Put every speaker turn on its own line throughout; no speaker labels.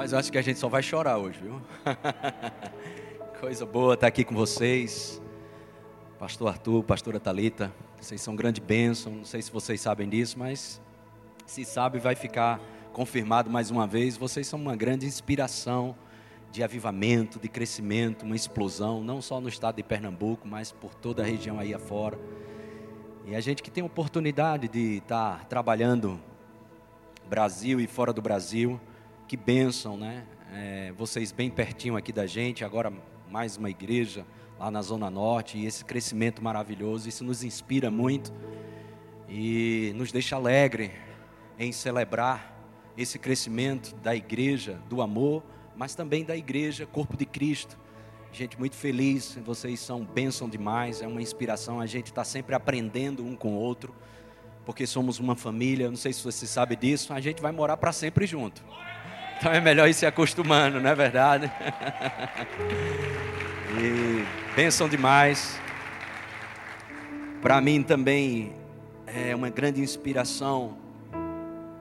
Mas eu acho que a gente só vai chorar hoje, viu? Coisa boa estar aqui com vocês. Pastor Arthur, pastora Talita, vocês são grande bênção. Não sei se vocês sabem disso, mas se sabe, vai ficar confirmado mais uma vez. Vocês são uma grande inspiração de avivamento, de crescimento, uma explosão, não só no estado de Pernambuco, mas por toda a região aí afora. E a gente que tem oportunidade de estar trabalhando Brasil e fora do Brasil, que bênção, né? É, vocês bem pertinho aqui da gente, agora mais uma igreja lá na Zona Norte, e esse crescimento maravilhoso, isso nos inspira muito e nos deixa alegre em celebrar esse crescimento da igreja, do amor, mas também da igreja, corpo de Cristo. Gente, muito feliz, vocês são bênção demais, é uma inspiração, a gente está sempre aprendendo um com o outro, porque somos uma família, não sei se você sabe disso, a gente vai morar para sempre junto. Então é melhor ir se acostumando, não é verdade? e bênção demais. Para mim também é uma grande inspiração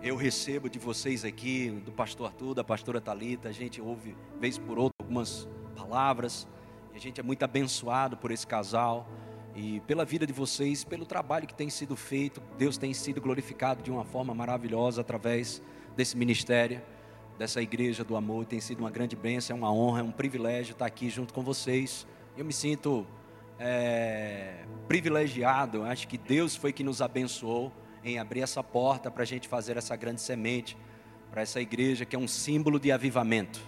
eu recebo de vocês aqui, do pastor Arthur, da pastora Talita, a gente ouve vez por outra algumas palavras, e a gente é muito abençoado por esse casal e pela vida de vocês, pelo trabalho que tem sido feito. Deus tem sido glorificado de uma forma maravilhosa através desse ministério, dessa igreja do amor. Tem sido uma grande bênção, é uma honra, é um privilégio estar aqui junto com vocês. Eu me sinto é, privilegiado. Acho que Deus foi que nos abençoou em abrir essa porta para a gente fazer essa grande semente para essa igreja que é um símbolo de avivamento.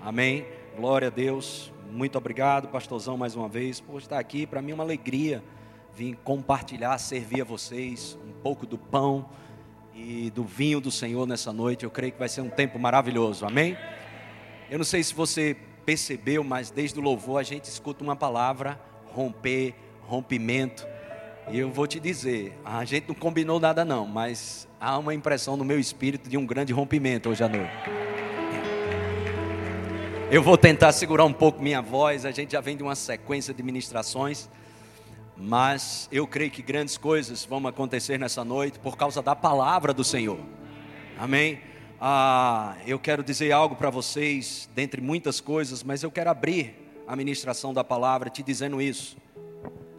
Amém? Glória a Deus. Muito obrigado, pastorzão, mais uma vez, por estar aqui. Para mim é uma alegria vir compartilhar, servir a vocês um pouco do pão e do vinho do Senhor nessa noite. Eu creio que vai ser um tempo maravilhoso. Amém? Eu não sei se você percebeu, mas desde o louvor a gente escuta uma palavra romper, rompimento. E eu vou te dizer, a gente não combinou nada não, mas há uma impressão no meu espírito de um grande rompimento hoje à noite. Eu vou tentar segurar um pouco minha voz, a gente já vem de uma sequência de ministrações, mas eu creio que grandes coisas vão acontecer nessa noite por causa da palavra do Senhor. Amém? Ah, eu quero dizer algo para vocês, dentre muitas coisas, mas eu quero abrir a ministração da palavra te dizendo isso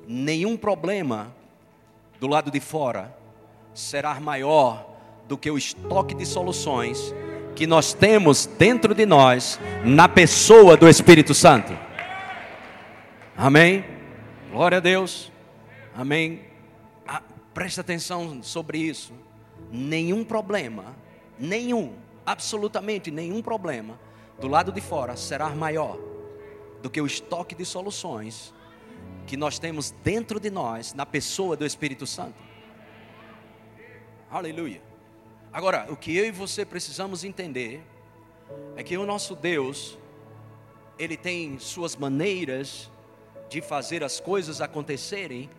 nenhum problema do lado de fora será maior do que o estoque de soluções que nós temos dentro de nós na pessoa do Espírito Santo. Amém? Glória a Deus. Amém. Ah, presta atenção sobre isso. Nenhum problema, nenhum, absolutamente nenhum problema do lado de fora será maior do que o estoque de soluções que nós temos dentro de nós, na pessoa do Espírito Santo. Aleluia. Agora, o que eu e você precisamos entender é que o nosso Deus, ele tem suas maneiras de fazer as coisas acontecerem,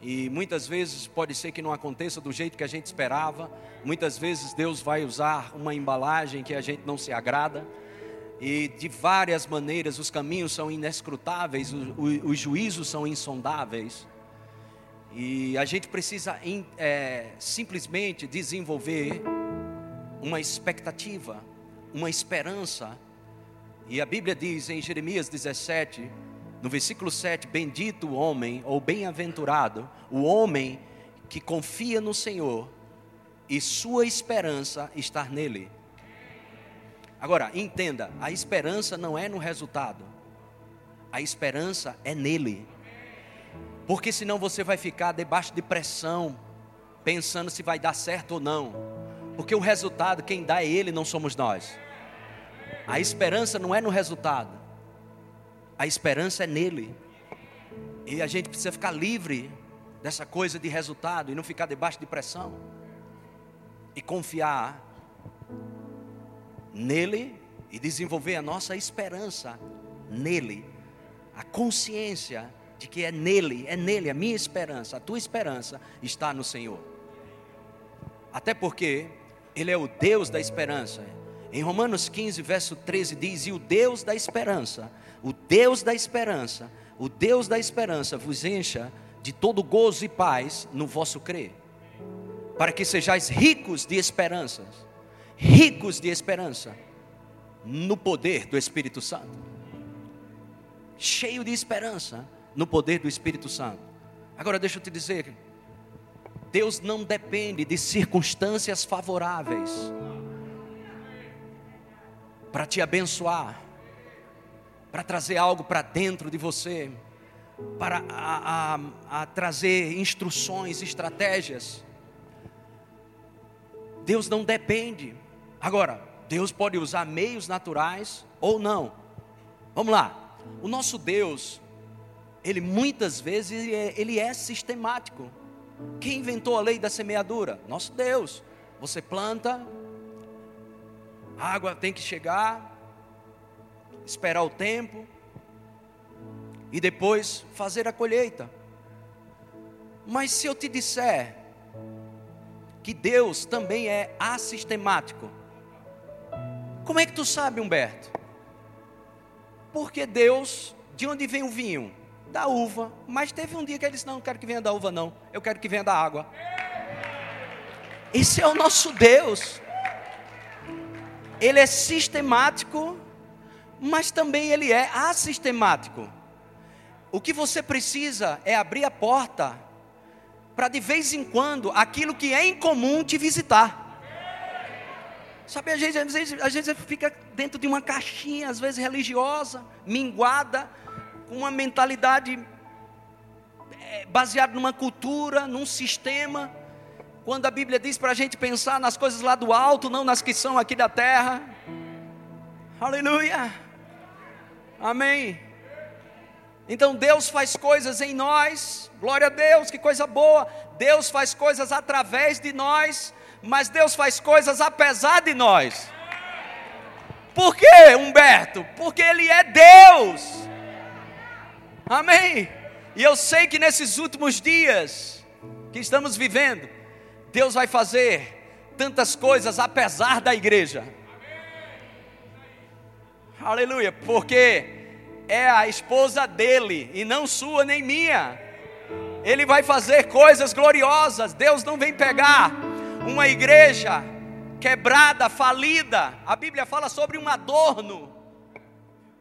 e muitas vezes pode ser que não aconteça do jeito que a gente esperava, muitas vezes Deus vai usar uma embalagem que a gente não se agrada, e de várias maneiras os caminhos são inescrutáveis, os juízos são insondáveis. E a gente precisa é, simplesmente desenvolver uma expectativa, uma esperança. E a Bíblia diz em Jeremias 17, no versículo 7: Bendito o homem, ou bem-aventurado, o homem que confia no Senhor e sua esperança está nele. Agora, entenda: a esperança não é no resultado, a esperança é nele. Porque senão você vai ficar debaixo de pressão, pensando se vai dar certo ou não. Porque o resultado, quem dá é ele, não somos nós. A esperança não é no resultado, a esperança é nele. E a gente precisa ficar livre dessa coisa de resultado e não ficar debaixo de pressão. E confiar nele e desenvolver a nossa esperança nele, a consciência de que é nele, é nele a minha esperança, a tua esperança está no Senhor. Até porque ele é o Deus da esperança. Em Romanos 15, verso 13 diz: "E o Deus da esperança, o Deus da esperança, o Deus da esperança vos encha de todo gozo e paz no vosso crer, para que sejais ricos de esperanças ricos de esperança. no poder do Espírito Santo. Cheio de esperança no poder do Espírito Santo. Agora deixa eu te dizer, Deus não depende de circunstâncias favoráveis para te abençoar, para trazer algo para dentro de você, para a, a, a trazer instruções, estratégias. Deus não depende. Agora, Deus pode usar meios naturais ou não. Vamos lá. O nosso Deus, ele muitas vezes ele é, ele é sistemático. Quem inventou a lei da semeadura? Nosso Deus. Você planta, água tem que chegar, esperar o tempo e depois fazer a colheita. Mas se eu te disser que Deus também é assistemático, como é que tu sabe, Humberto? Porque Deus, de onde vem o vinho? Da uva. Mas teve um dia que ele disse: Não, não quero que venha da uva, não. Eu quero que venha da água. Esse é o nosso Deus. Ele é sistemático, mas também ele é assistemático. O que você precisa é abrir a porta para de vez em quando aquilo que é incomum te visitar. Sabe, a gente, às vezes, a gente fica dentro de uma caixinha, às vezes religiosa, minguada, com uma mentalidade é, baseada numa cultura, num sistema. Quando a Bíblia diz para a gente pensar nas coisas lá do alto, não nas que são aqui da terra. Aleluia. Amém. Então Deus faz coisas em nós, glória a Deus, que coisa boa. Deus faz coisas através de nós mas Deus faz coisas apesar de nós. Por quê, Humberto? Porque Ele é Deus. Amém. E eu sei que nesses últimos dias que estamos vivendo, Deus vai fazer tantas coisas apesar da igreja. Aleluia, porque é a esposa dele e não sua nem minha. Ele vai fazer coisas gloriosas. Deus não vem pegar uma igreja quebrada, falida. A Bíblia fala sobre um adorno.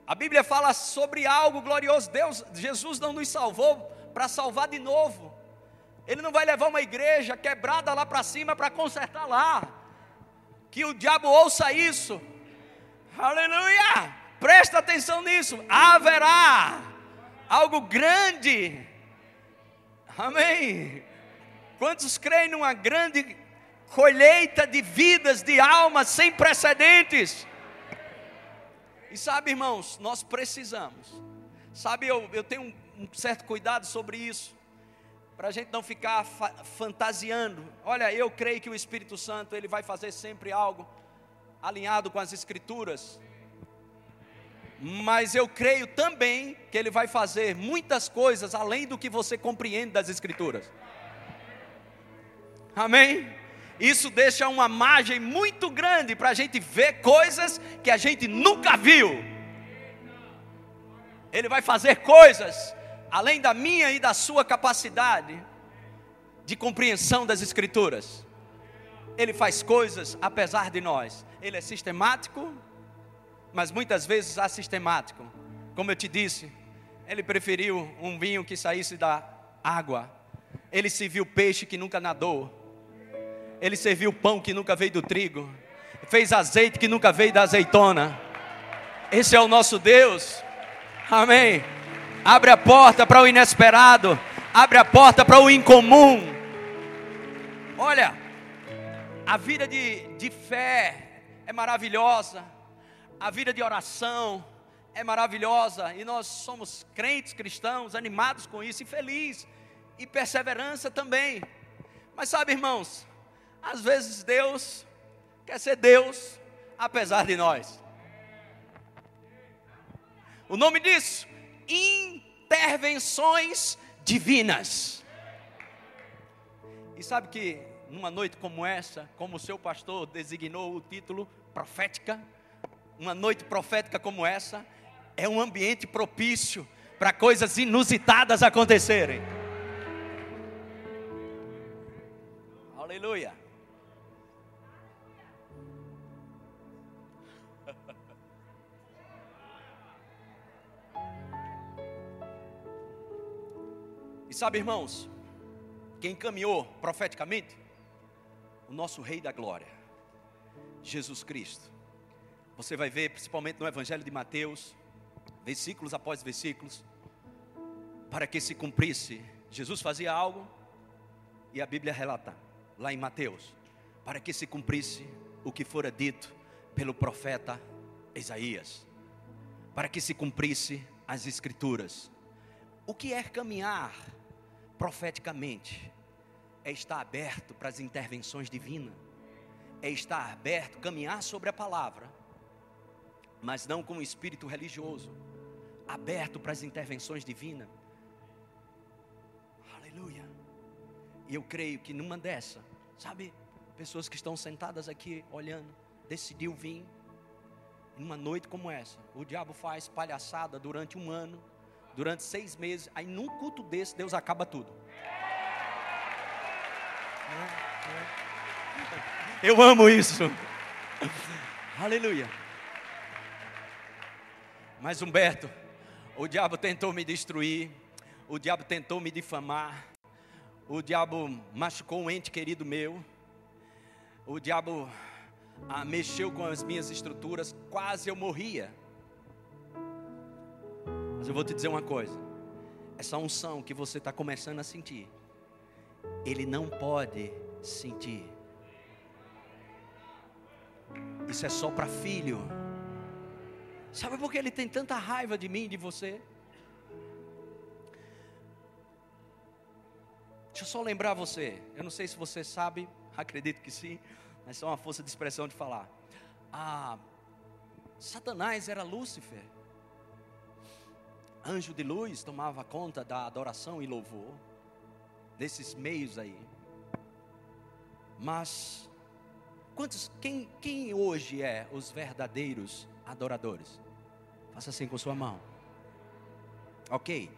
A Bíblia fala sobre algo glorioso. Deus, Jesus não nos salvou para salvar de novo. Ele não vai levar uma igreja quebrada lá para cima para consertar lá. Que o diabo ouça isso. Aleluia! Presta atenção nisso. Haverá algo grande. Amém. Quantos creem numa grande colheita de vidas, de almas sem precedentes. E sabe, irmãos, nós precisamos. Sabe, eu, eu tenho um, certo cuidado sobre isso, para a gente não ficar fa fantasiando. Olha, eu creio que o Espírito Santo ele vai fazer sempre algo alinhado com as Escrituras. Mas eu creio também que ele vai fazer muitas coisas além do que você compreende das Escrituras. Amém? isso deixa uma margem muito grande para a gente ver coisas que a gente nunca viu. Ele vai fazer coisas além da minha e da sua capacidade de compreensão das Escrituras. Ele faz coisas apesar de nós. Ele é sistemático, mas muitas vezes assistemático. Como eu te disse, ele preferiu um vinho que saísse da água. Ele se viu peixe que nunca nadou ele serviu pão que nunca veio do trigo, fez azeite que nunca veio da azeitona. Esse é o nosso Deus. Amém. Abre a porta para o inesperado, abre a porta para o incomum. Olha, a vida de, de fé é maravilhosa, a vida de oração é maravilhosa, e nós somos crentes cristãos, animados com isso, e felizes, e perseverança também. Mas sabe, irmãos, às vezes Deus quer ser Deus, apesar de nós. O nome disso, intervenções divinas. E sabe que numa noite como essa, como o seu pastor designou o título profética, uma noite profética como essa é um ambiente propício para coisas inusitadas acontecerem. Aleluia. E sabe, irmãos, quem caminhou profeticamente? O nosso Rei da Glória, Jesus Cristo. Você vai ver, principalmente no Evangelho de Mateus, versículos após versículos, para que se cumprisse. Jesus fazia algo e a Bíblia relata, lá em Mateus, para que se cumprisse o que fora dito pelo profeta Isaías, para que se cumprisse as Escrituras. O que é caminhar profeticamente? É estar aberto para as intervenções divinas, é estar aberto, caminhar sobre a palavra, mas não com o espírito religioso, aberto para as intervenções divinas. Aleluia. E eu creio que numa dessa, sabe, pessoas que estão sentadas aqui olhando, decidiu vir numa noite como essa. O diabo faz palhaçada durante um ano, durante seis meses, aí num culto desse Deus acaba tudo. Eu amo isso. Aleluia. Mas Humberto, o diabo tentou me destruir, o diabo tentou me difamar, o diabo machucou um ente querido meu, o diabo ah, mexeu com as minhas estruturas, quase eu morria. Mas eu vou te dizer uma coisa: essa unção que você está começando a sentir, ele não pode sentir. Isso é só para filho. Sabe por que ele tem tanta raiva de mim e de você? Deixa eu só lembrar você. Eu não sei se você sabe, acredito que sim, mas só uma força de expressão de falar. Ah, Satanás era Lúcifer. Anjo de luz tomava conta da adoração e louvor desses meios aí. Mas quantos quem, quem hoje é os verdadeiros adoradores? Faça assim com sua mão. OK.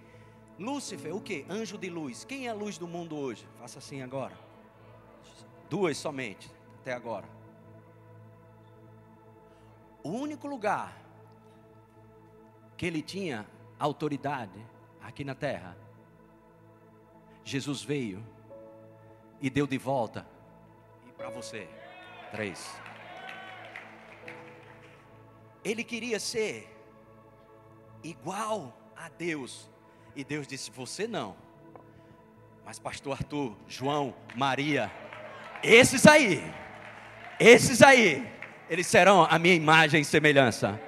Lúcifer, o que? Anjo de luz. Quem é a luz do mundo hoje? Faça assim agora. Duas somente até agora. O único lugar que ele tinha autoridade aqui na terra, Jesus veio e deu de volta. E para você, três. Ele queria ser igual a Deus. E Deus disse: Você não. Mas, Pastor Arthur, João, Maria, esses aí esses aí, eles serão a minha imagem e semelhança.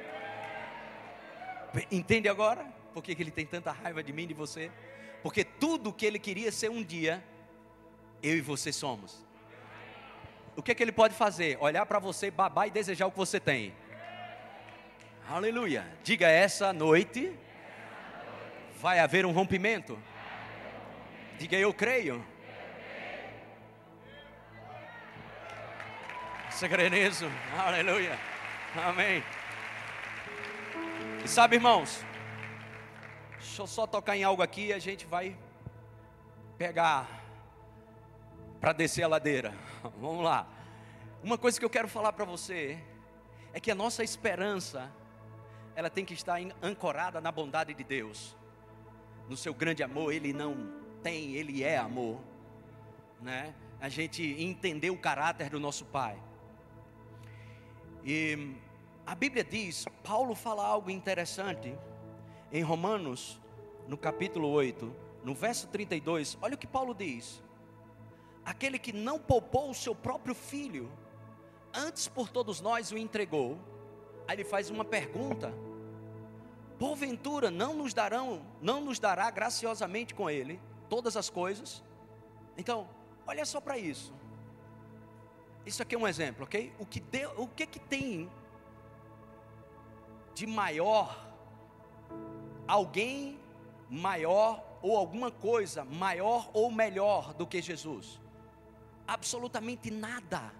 Entende agora? Por que, ele tem tanta raiva de mim e de você? Porque tudo que ele queria ser um dia, eu e você somos. O que, que ele pode fazer? Olhar para você, babar e desejar o que você tem. Aleluia. Diga essa noite vai haver um rompimento. Diga eu creio. Você crê nisso? Aleluia. Amém. E sabe, irmãos, deixa eu só tocar em algo aqui e a gente vai pegar para descer a ladeira. Vamos lá. Uma coisa que eu quero falar para você é que a nossa esperança ela tem que estar ancorada na bondade de Deus. No seu grande amor, ele não tem, ele é amor, né? A gente entender o caráter do nosso Pai. E a Bíblia diz, Paulo fala algo interessante em Romanos, no capítulo 8, no verso 32. Olha o que Paulo diz: Aquele que não poupou o seu próprio filho, antes por todos nós o entregou. Aí ele faz uma pergunta: Porventura não nos darão, não nos dará graciosamente com ele todas as coisas? Então, olha só para isso. Isso aqui é um exemplo, ok? O que, deu, o que, que tem de maior, alguém maior ou alguma coisa maior ou melhor do que Jesus? Absolutamente nada,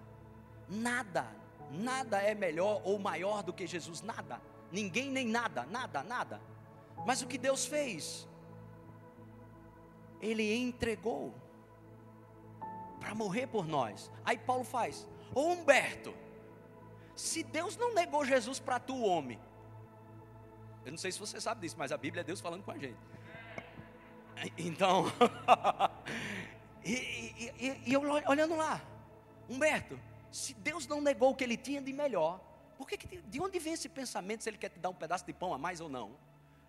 nada, nada é melhor ou maior do que Jesus, nada, ninguém nem nada, nada, nada. Mas o que Deus fez? Ele entregou para morrer por nós. Aí Paulo faz: Ô Humberto, se Deus não negou Jesus para tu, homem, eu não sei se você sabe disso, mas a Bíblia é Deus falando com a gente. Então, e, e, e, e, eu olhando lá, Humberto, se Deus não negou o que ele tinha de melhor, por que, de onde vem esse pensamento se ele quer te dar um pedaço de pão a mais ou não?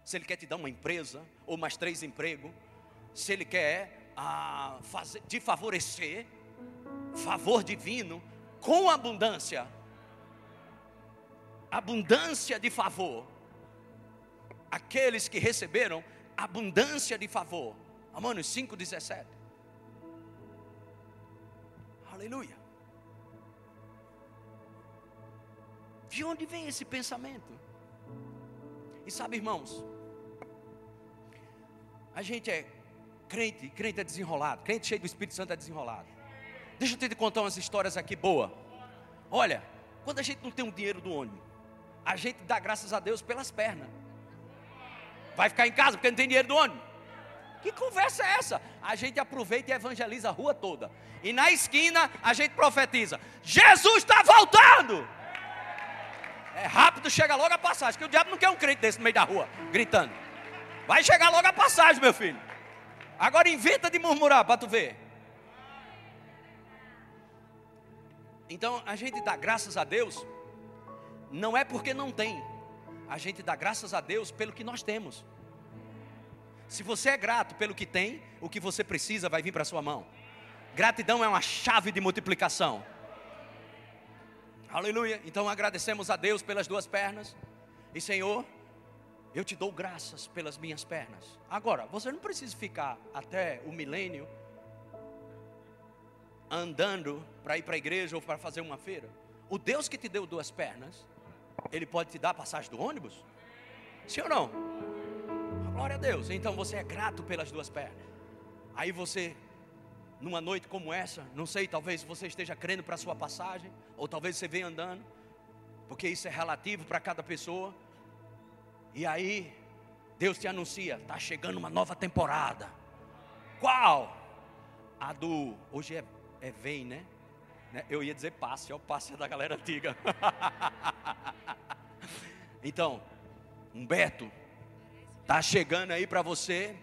Se ele quer te dar uma empresa ou mais três empregos? Se ele quer ah, fazer, te favorecer, favor divino com abundância, abundância de favor. Aqueles que receberam abundância de favor. Romanos 5,17. Aleluia. De onde vem esse pensamento? E sabe, irmãos, a gente é crente, crente é desenrolado, crente cheio do Espírito Santo é desenrolado. Deixa eu te contar umas histórias aqui boa. Olha, quando a gente não tem um dinheiro do ônibus, a gente dá graças a Deus pelas pernas. Vai ficar em casa porque não tem dinheiro do ônibus. Que conversa é essa? A gente aproveita e evangeliza a rua toda. E na esquina a gente profetiza: Jesus está voltando! É rápido, chega logo a passagem. Que o diabo não quer um crente desse no meio da rua, gritando. Vai chegar logo a passagem, meu filho. Agora inventa de murmurar para tu ver. Então a gente dá graças a Deus, não é porque não tem, a gente dá graças a Deus pelo que nós temos. Se você é grato pelo que tem, o que você precisa vai vir para sua mão. Gratidão é uma chave de multiplicação. Aleluia. Então agradecemos a Deus pelas duas pernas. E Senhor, eu te dou graças pelas minhas pernas. Agora, você não precisa ficar até o milênio andando para ir para a igreja ou para fazer uma feira. O Deus que te deu duas pernas, Ele pode te dar a passagem do ônibus? Sim ou não? Glória a Deus. Então você é grato pelas duas pernas. Aí você numa noite como essa, não sei, talvez você esteja crendo para a sua passagem, ou talvez você venha andando, porque isso é relativo para cada pessoa. E aí, Deus te anuncia: está chegando uma nova temporada. Qual? A do. Hoje é, é vem, né? né? Eu ia dizer passe, é o passe da galera antiga. então, Humberto, está chegando aí para você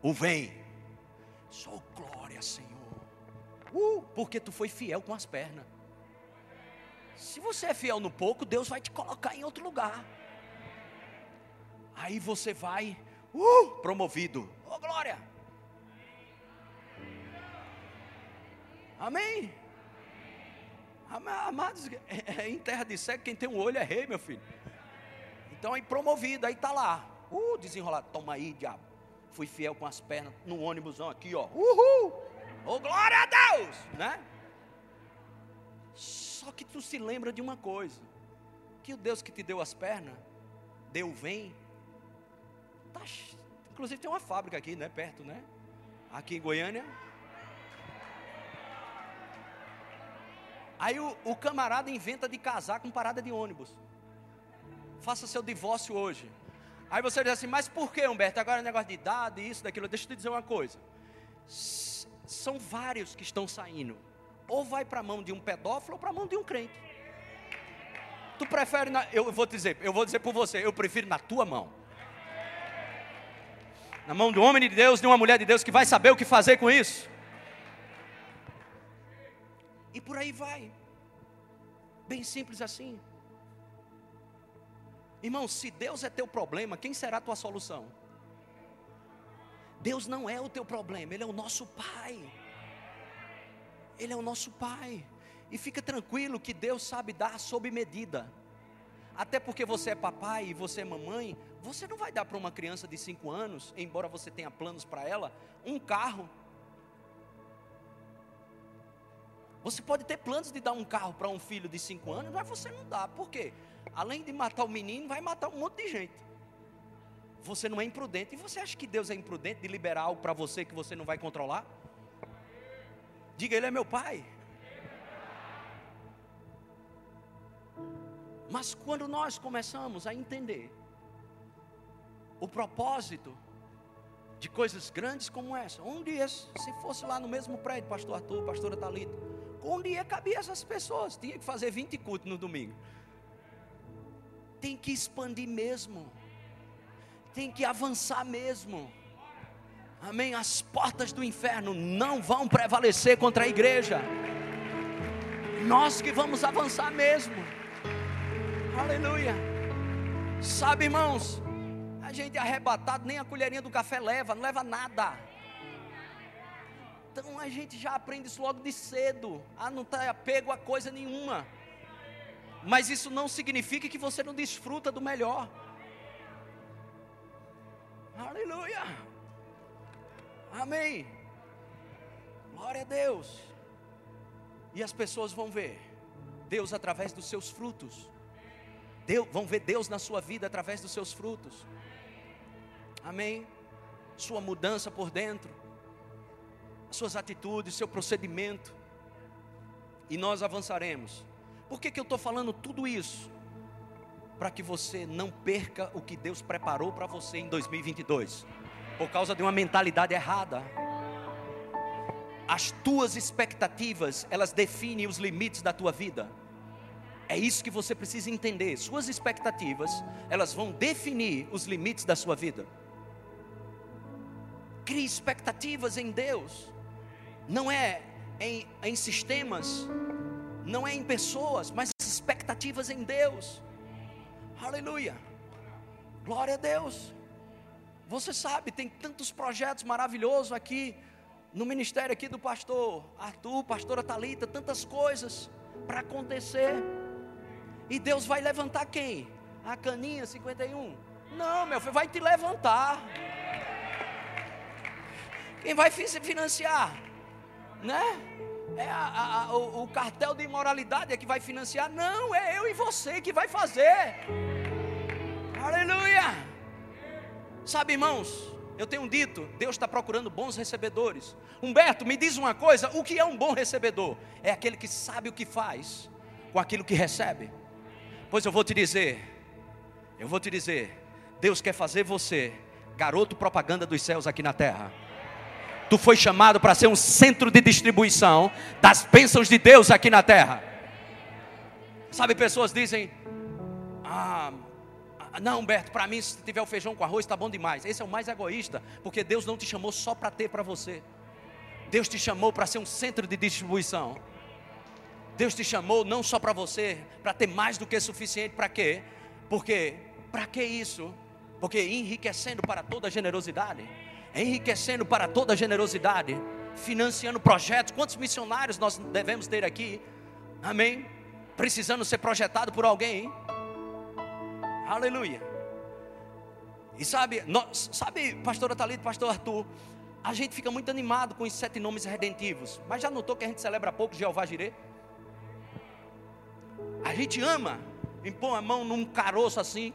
o vem. Sou glória, Senhor. Uh, porque tu foi fiel com as pernas. Se você é fiel no pouco, Deus vai te colocar em outro lugar. Aí você vai, uh, promovido. Oh, glória. Amém. Amados, é, é, em terra de cego, quem tem um olho é rei, meu filho. Então aí promovido, aí tá lá. Uh, desenrolado. Toma aí, diabo. Fui fiel com as pernas no ônibusão aqui, ó. Uhul! Oh, glória a Deus! Né? Só que tu se lembra de uma coisa: que o Deus que te deu as pernas, deu vem. Tá, inclusive tem uma fábrica aqui, né? Perto, né? Aqui em Goiânia. Aí o, o camarada inventa de casar com parada de ônibus. Faça seu divórcio hoje. Aí você diz assim, mas por que, Humberto? Agora é negócio de idade, isso, daquilo. Deixa eu te dizer uma coisa. São vários que estão saindo. Ou vai para a mão de um pedófilo ou para a mão de um crente. Tu prefere, na, eu vou dizer, eu vou dizer por você, eu prefiro na tua mão. Na mão de um homem de Deus, de uma mulher de Deus que vai saber o que fazer com isso. E por aí vai. Bem simples assim. Irmão, se Deus é teu problema, quem será a tua solução? Deus não é o teu problema, Ele é o nosso Pai. Ele é o nosso Pai. E fica tranquilo que Deus sabe dar sob medida. Até porque você é papai e você é mamãe, você não vai dar para uma criança de 5 anos, embora você tenha planos para ela, um carro. Você pode ter planos de dar um carro para um filho de 5 anos, mas você não dá. Por quê? Além de matar o menino, vai matar um monte de gente. Você não é imprudente. E você acha que Deus é imprudente de liberar algo para você que você não vai controlar? Diga, Ele é meu Pai. Mas quando nós começamos a entender o propósito de coisas grandes como essa, um dia, se fosse lá no mesmo prédio, pastor Arthur, pastora Talita, um dia cabia essas pessoas, tinha que fazer 20 cultos no domingo tem que expandir mesmo, tem que avançar mesmo. Amém. As portas do inferno não vão prevalecer contra a igreja. Nós que vamos avançar mesmo. Aleluia. Sabe, irmãos, a gente é arrebatado, nem a colherinha do café leva, não leva nada. Então a gente já aprende isso logo de cedo, a não estar tá apego a coisa nenhuma. Mas isso não significa que você não desfruta do melhor. Aleluia. Amém. Glória a Deus. E as pessoas vão ver Deus através dos seus frutos. Deus, vão ver Deus na sua vida através dos seus frutos. Amém. Sua mudança por dentro, suas atitudes, seu procedimento. E nós avançaremos. Por que, que eu estou falando tudo isso? Para que você não perca o que Deus preparou para você em 2022, por causa de uma mentalidade errada. As tuas expectativas, elas definem os limites da tua vida. É isso que você precisa entender. Suas expectativas, elas vão definir os limites da sua vida. Crie expectativas em Deus. Não é em, em sistemas, não é em pessoas, mas expectativas em Deus. Aleluia. Glória a Deus. Você sabe, tem tantos projetos maravilhosos aqui no ministério aqui do pastor Arthur, pastora Talita, tantas coisas para acontecer. E Deus vai levantar quem? A caninha 51? Não, meu filho, vai te levantar. Quem vai financiar? Né? É a, a, o, o cartel de imoralidade é que vai financiar? Não, é eu e você que vai fazer. Aleluia. Sabe, irmãos, eu tenho dito, Deus está procurando bons recebedores. Humberto, me diz uma coisa: o que é um bom recebedor? É aquele que sabe o que faz com aquilo que recebe. Pois eu vou te dizer, eu vou te dizer, Deus quer fazer você garoto propaganda dos céus aqui na terra. Tu foi chamado para ser um centro de distribuição das bênçãos de Deus aqui na terra. Sabe, pessoas dizem: Ah, não, Humberto, para mim, se tiver o feijão com arroz, está bom demais. Esse é o mais egoísta, porque Deus não te chamou só para ter para você. Deus te chamou para ser um centro de distribuição. Deus te chamou não só para você, para ter mais do que suficiente, para quê? Porque, para que isso? Porque enriquecendo para toda generosidade, enriquecendo para toda generosidade, financiando projetos. Quantos missionários nós devemos ter aqui? Amém? Precisando ser projetado por alguém. Hein? Aleluia. E sabe, nós, sabe, pastora Thalita, pastor Arthur, a gente fica muito animado com os sete nomes redentivos. Mas já notou que a gente celebra pouco Jeová Jireh? A gente ama impõe a mão num caroço assim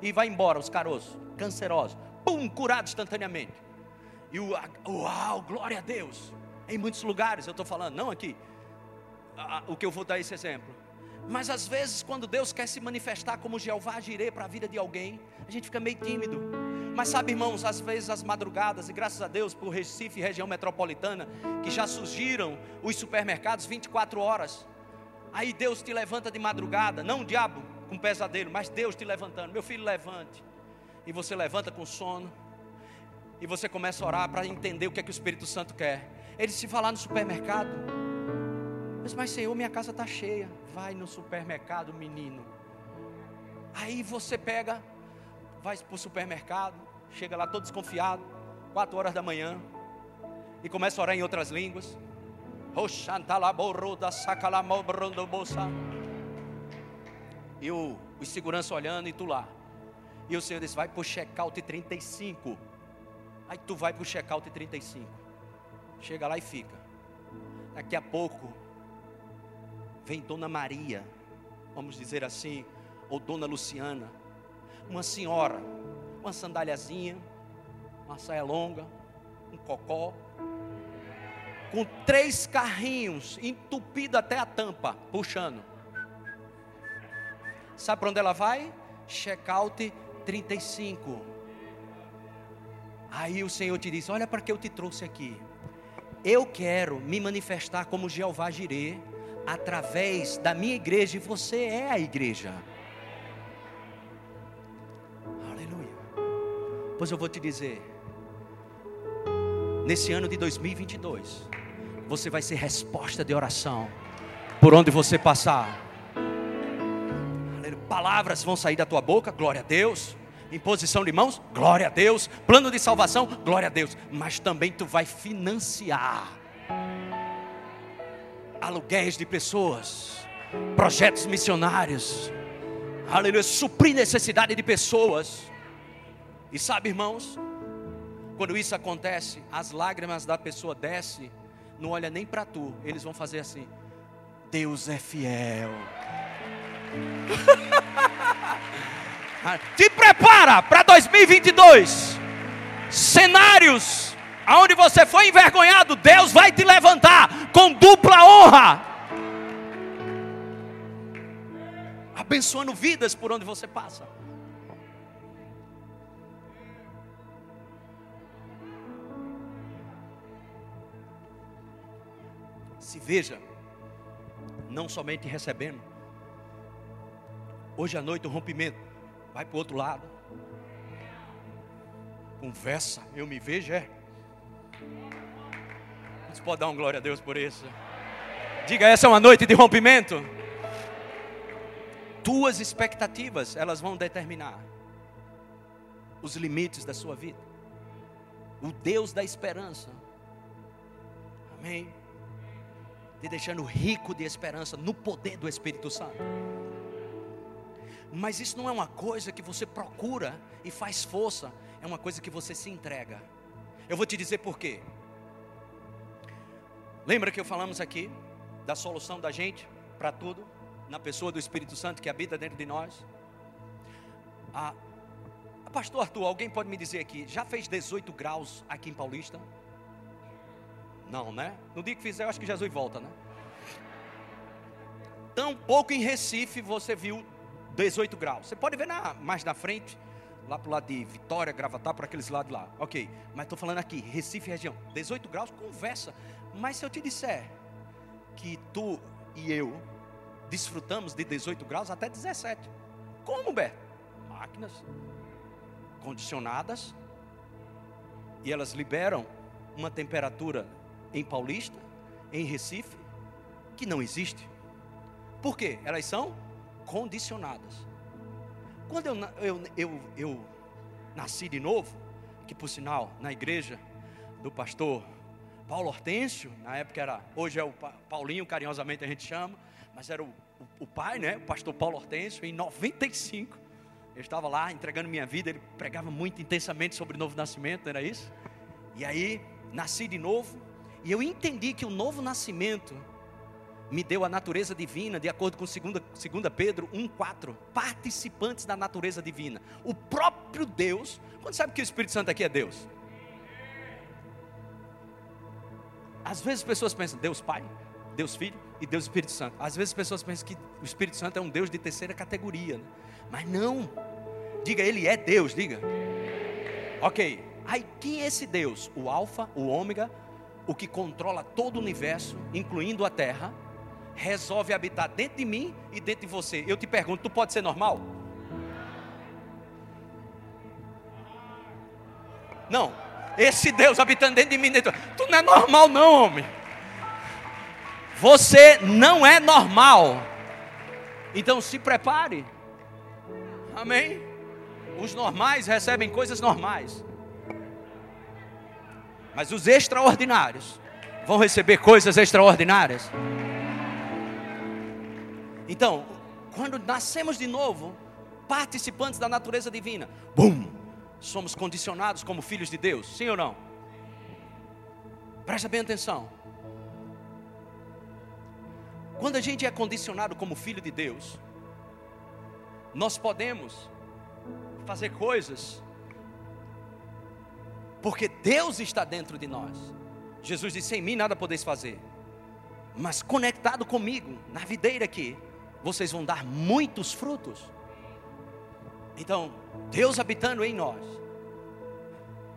e vai embora os caroços cancerosos. Pum, curado instantaneamente. E o uau, glória a Deus. Em muitos lugares eu estou falando, não aqui. O que eu vou dar esse exemplo. Mas às vezes, quando Deus quer se manifestar como Jeová Jireh para a vida de alguém, a gente fica meio tímido. Mas sabe, irmãos, às vezes as madrugadas, e graças a Deus por Recife, região metropolitana, que já surgiram os supermercados 24 horas. Aí Deus te levanta de madrugada, não o diabo com pesadelo, mas Deus te levantando. Meu filho, levante. E você levanta com sono. E você começa a orar para entender o que é que o Espírito Santo quer. Ele se falar no supermercado. Mas, mas Senhor, minha casa está cheia. Vai no supermercado, menino. Aí você pega, vai para o supermercado, chega lá todo desconfiado, quatro horas da manhã, e começa a orar em outras línguas. E o, o segurança olhando e tu lá. E o Senhor disse: vai para o check-out 35. Aí tu vai para o check-out 35. Chega lá e fica. Daqui a pouco vem Dona Maria, vamos dizer assim, ou Dona Luciana, uma senhora, uma sandáliazinha, uma saia longa, um cocó, com três carrinhos, entupido até a tampa, puxando. Sabe para onde ela vai? Check-out 35. Aí o Senhor te diz: Olha para que eu te trouxe aqui. Eu quero me manifestar como Jeová Jireh, através da minha igreja, e você é a igreja. Aleluia. Pois eu vou te dizer: nesse ano de 2022, você vai ser resposta de oração por onde você passar. Palavras vão sair da tua boca, glória a Deus. Imposição de mãos, glória a Deus. Plano de salvação, glória a Deus. Mas também tu vai financiar aluguéis de pessoas, projetos missionários, aleluia, suprir necessidade de pessoas. E sabe, irmãos, quando isso acontece, as lágrimas da pessoa descem, não olha nem para tu, eles vão fazer assim: Deus é fiel. Te prepara para 2022. Cenários aonde você foi envergonhado, Deus vai te levantar com dupla honra. Abençoando vidas por onde você passa. Se veja, não somente recebendo. Hoje à noite o rompimento vai para o outro lado. Conversa, eu me vejo, é. Você pode dar um glória a Deus por isso? Diga, essa é uma noite de rompimento. Tuas expectativas, elas vão determinar os limites da sua vida. O Deus da esperança. Amém. Te deixando rico de esperança no poder do Espírito Santo. Mas isso não é uma coisa que você procura e faz força, é uma coisa que você se entrega. Eu vou te dizer por quê. Lembra que eu falamos aqui da solução da gente para tudo, na pessoa do Espírito Santo que habita dentro de nós? Ah, Pastor Arthur, alguém pode me dizer aqui, já fez 18 graus aqui em Paulista? Não, né? No dia que fizer, eu acho que Jesus volta, né? Tão pouco em Recife você viu 18 graus. Você pode ver na, mais na frente, lá para o lado de Vitória, Gravatar, para aqueles lados lá. Ok, mas estou falando aqui, Recife região, 18 graus, conversa. Mas se eu te disser que tu e eu desfrutamos de 18 graus até 17. Como, Beto? Máquinas condicionadas e elas liberam uma temperatura em Paulista, em Recife, que não existe. Por quê? Elas são condicionadas. Quando eu, eu, eu, eu nasci de novo, que por sinal, na igreja do pastor Paulo Hortêncio, na época era, hoje é o Paulinho, carinhosamente a gente chama, mas era o, o, o pai, né, o pastor Paulo Hortêncio, em 95, eu estava lá entregando minha vida, ele pregava muito intensamente sobre o novo nascimento, era isso? E aí, nasci de novo, e eu entendi que o novo nascimento me deu a natureza divina, de acordo com 2 Pedro 1,4. Participantes da natureza divina. O próprio Deus. Quando sabe que o Espírito Santo aqui é Deus? Às vezes as pessoas pensam, Deus Pai, Deus Filho e Deus Espírito Santo. Às vezes as pessoas pensam que o Espírito Santo é um Deus de terceira categoria. Né? Mas não. Diga, Ele é Deus, diga. Ok. Aí quem é esse Deus? O Alfa, o Ômega, o que controla todo o universo, incluindo a Terra resolve habitar dentro de mim e dentro de você. Eu te pergunto, tu pode ser normal? Não. Esse Deus habitando dentro de mim, dentro, tu não é normal não, homem. Você não é normal. Então se prepare. Amém. Os normais recebem coisas normais. Mas os extraordinários vão receber coisas extraordinárias. Então, quando nascemos de novo, participantes da natureza divina, bum, somos condicionados como filhos de Deus, sim ou não? Presta bem atenção. Quando a gente é condicionado como filho de Deus, nós podemos fazer coisas porque Deus está dentro de nós. Jesus disse: Sem mim nada podeis fazer, mas conectado comigo, na videira aqui, vocês vão dar muitos frutos. Então, Deus habitando em nós.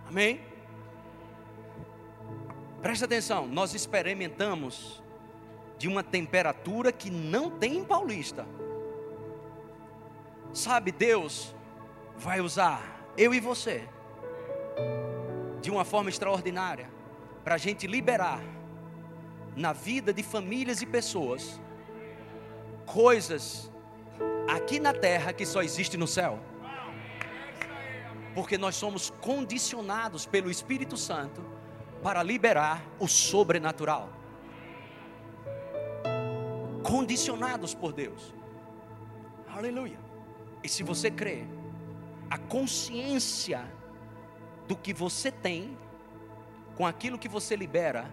Amém? Presta atenção, nós experimentamos de uma temperatura que não tem em Paulista. Sabe, Deus vai usar eu e você de uma forma extraordinária para a gente liberar na vida de famílias e pessoas coisas aqui na terra que só existe no céu. Porque nós somos condicionados pelo Espírito Santo para liberar o sobrenatural. Condicionados por Deus. Aleluia. E se você crê, a consciência do que você tem com aquilo que você libera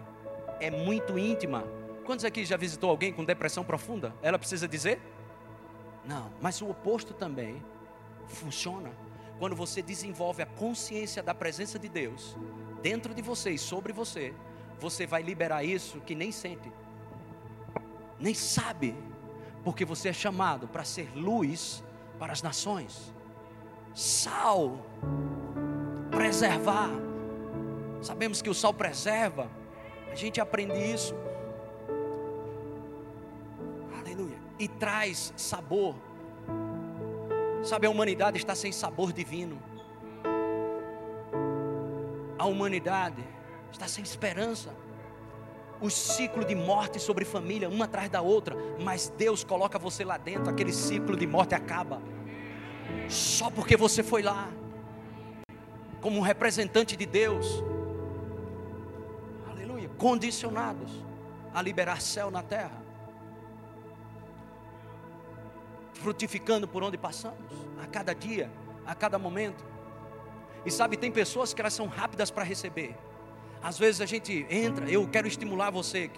é muito íntima. Quantos aqui já visitou alguém com depressão profunda? Ela precisa dizer? Não, mas o oposto também funciona. Quando você desenvolve a consciência da presença de Deus dentro de você e sobre você, você vai liberar isso que nem sente, nem sabe, porque você é chamado para ser luz para as nações, sal, preservar. Sabemos que o sal preserva, a gente aprende isso. E traz sabor. Sabe, a humanidade está sem sabor divino. A humanidade está sem esperança. O ciclo de morte sobre família, uma atrás da outra, mas Deus coloca você lá dentro, aquele ciclo de morte acaba. Só porque você foi lá, como um representante de Deus condicionados a liberar céu na terra, frutificando por onde passamos, a cada dia, a cada momento. E sabe, tem pessoas que elas são rápidas para receber. Às vezes a gente entra, eu quero estimular você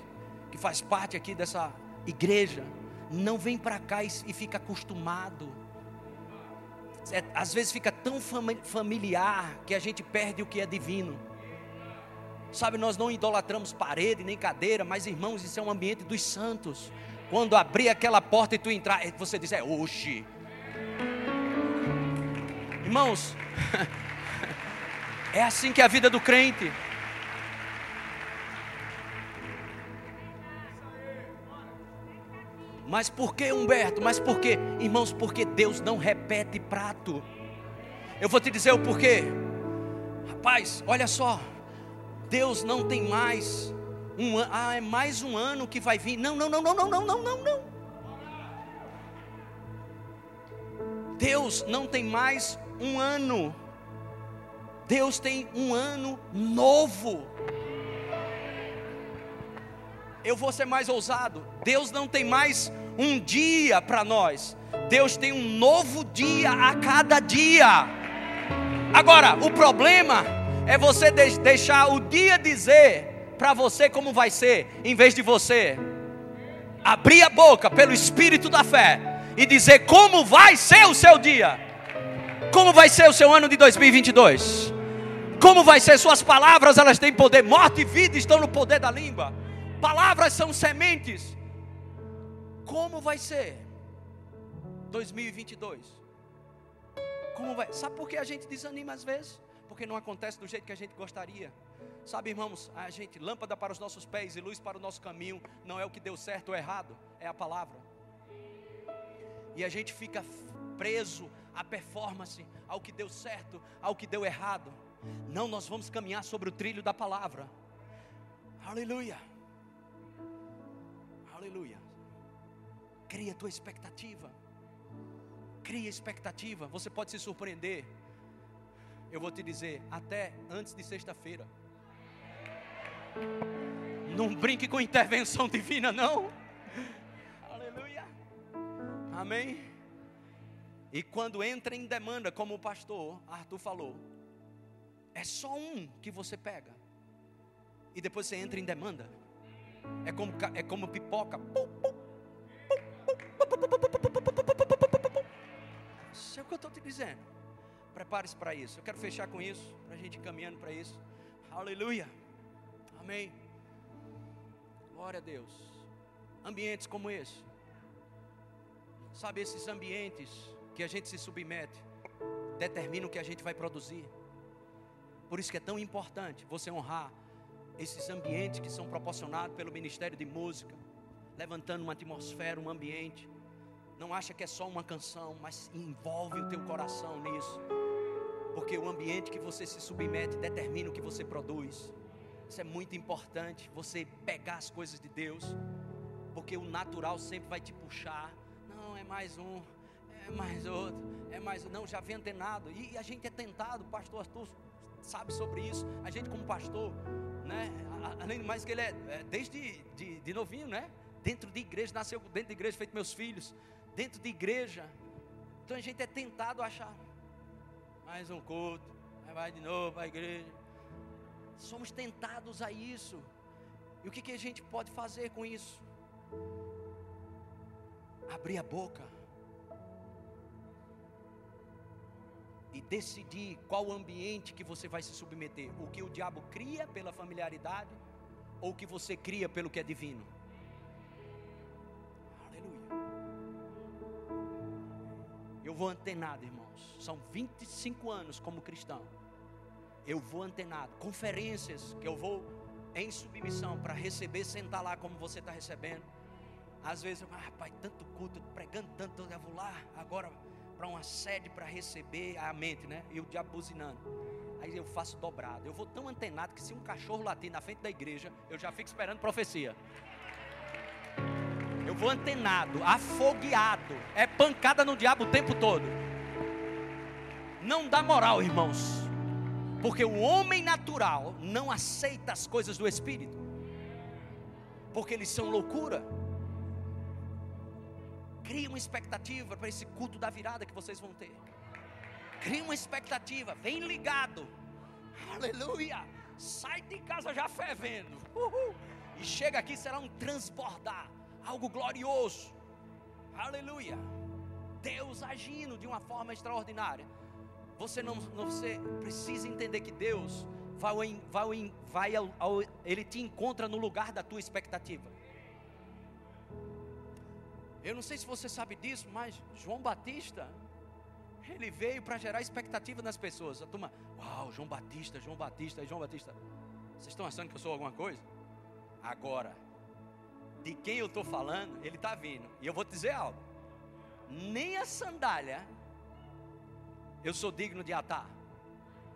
que, faz parte aqui dessa igreja, não vem para cá e, e, fica acostumado. É, às vezes fica tão familiar que a gente perde o que é divino. Sabe, nós não idolatramos parede nem cadeira, mas irmãos, isso é um ambiente dos santos. Quando abrir aquela porta e tu entrar, você diz, é hoje. Irmãos, é assim que é a vida do crente. Mas por que, Humberto? Mas por que? Irmãos, porque Deus não repete prato. Eu vou te dizer o porquê. Rapaz, olha só. Deus não tem mais um ah, é mais um ano que vai vir. Não, não, não, não, não, não, não, não, não. Deus não tem mais um ano. Deus tem um ano novo. Eu vou ser mais ousado. Deus não tem mais um dia para nós. Deus tem um novo dia a cada dia. Agora, o problema é você deixar o dia dizer para você como vai ser, em vez de você abrir a boca pelo espírito da fé e dizer como vai ser o seu dia, como vai ser o seu ano de 2022, como vai ser suas palavras, elas têm poder, morte e vida estão no poder da língua, palavras são sementes. Como vai ser 2022? Como vai? Sabe por que a gente desanima às vezes? porque não acontece do jeito que a gente gostaria. Sabe, irmãos, a gente, lâmpada para os nossos pés e luz para o nosso caminho, não é o que deu certo ou errado, é a palavra. E a gente fica preso à performance, ao que deu certo, ao que deu errado. Não, nós vamos caminhar sobre o trilho da palavra. Aleluia. Aleluia. Cria tua expectativa. Cria expectativa. Você pode se surpreender eu vou te dizer, até antes de sexta-feira. Não brinque com intervenção divina, não. Aleluia. Amém. E quando entra em demanda, como o pastor Arthur falou, é só um que você pega. E depois você entra em demanda. É como, é como pipoca. Isso é o que eu estou te dizendo. Prepare-se para isso. Eu quero fechar com isso, para a gente ir caminhando para isso. Aleluia. Amém. Glória a Deus. Ambientes como esse. Sabe, esses ambientes que a gente se submete determinam o que a gente vai produzir. Por isso que é tão importante você honrar esses ambientes que são proporcionados pelo Ministério de Música, levantando uma atmosfera, um ambiente. Não acha que é só uma canção, mas envolve o teu coração nisso porque o ambiente que você se submete determina o que você produz. Isso é muito importante, você pegar as coisas de Deus, porque o natural sempre vai te puxar. Não, é mais um, é mais outro, é mais não, já vem antenado. E, a gente é tentado, pastor Arthur sabe sobre isso. A gente como pastor, né? Além de mais que ele é, é desde de, de novinho, né? Dentro de igreja, nasceu dentro de igreja, feito meus filhos, dentro de igreja. Então a gente é tentado a achar mais um culto, aí vai de novo para a igreja. Somos tentados a isso. E o que, que a gente pode fazer com isso? Abrir a boca e decidir qual ambiente que você vai se submeter. O que o diabo cria pela familiaridade ou o que você cria pelo que é divino. Aleluia. Eu vou antenado, irmãos. São 25 anos como cristão. Eu vou antenado. Conferências que eu vou em submissão para receber, sentar lá como você está recebendo. Às vezes, eu, ah, pai, tanto culto, pregando tanto, eu vou lá agora para uma sede para receber a mente, né? E o diabo buzinando. Aí eu faço dobrado. Eu vou tão antenado que se um cachorro latir na frente da igreja, eu já fico esperando profecia. Eu vou antenado, afogueado. É pancada no diabo o tempo todo. Não dá moral, irmãos. Porque o homem natural não aceita as coisas do espírito. Porque eles são loucura. Cria uma expectativa para esse culto da virada que vocês vão ter. Cria uma expectativa, vem ligado. Aleluia! Sai de casa já fervendo. Uhul. E chega aqui será um transbordar, algo glorioso. Aleluia! Deus agindo de uma forma extraordinária. Você não, você precisa entender que Deus vai, vai, vai ao, ao, ele te encontra no lugar da tua expectativa. Eu não sei se você sabe disso, mas João Batista, ele veio para gerar expectativa nas pessoas. A turma, uau, João Batista, João Batista, João Batista. Vocês estão achando que eu sou alguma coisa? Agora, de quem eu estou falando, ele está vindo. E eu vou te dizer algo: nem a sandália eu sou digno de atar.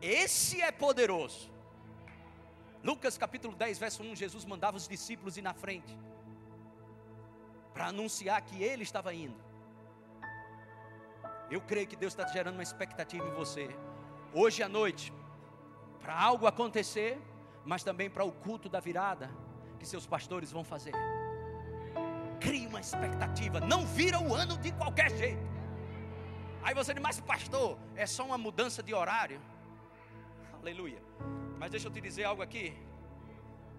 Esse é poderoso. Lucas capítulo 10, verso 1, Jesus mandava os discípulos ir na frente para anunciar que ele estava indo. Eu creio que Deus está gerando uma expectativa em você, hoje à noite, para algo acontecer, mas também para o culto da virada que seus pastores vão fazer. Crie uma expectativa, não vira o ano de qualquer jeito. Aí você diz, mas pastor, é só uma mudança de horário. Aleluia. Mas deixa eu te dizer algo aqui.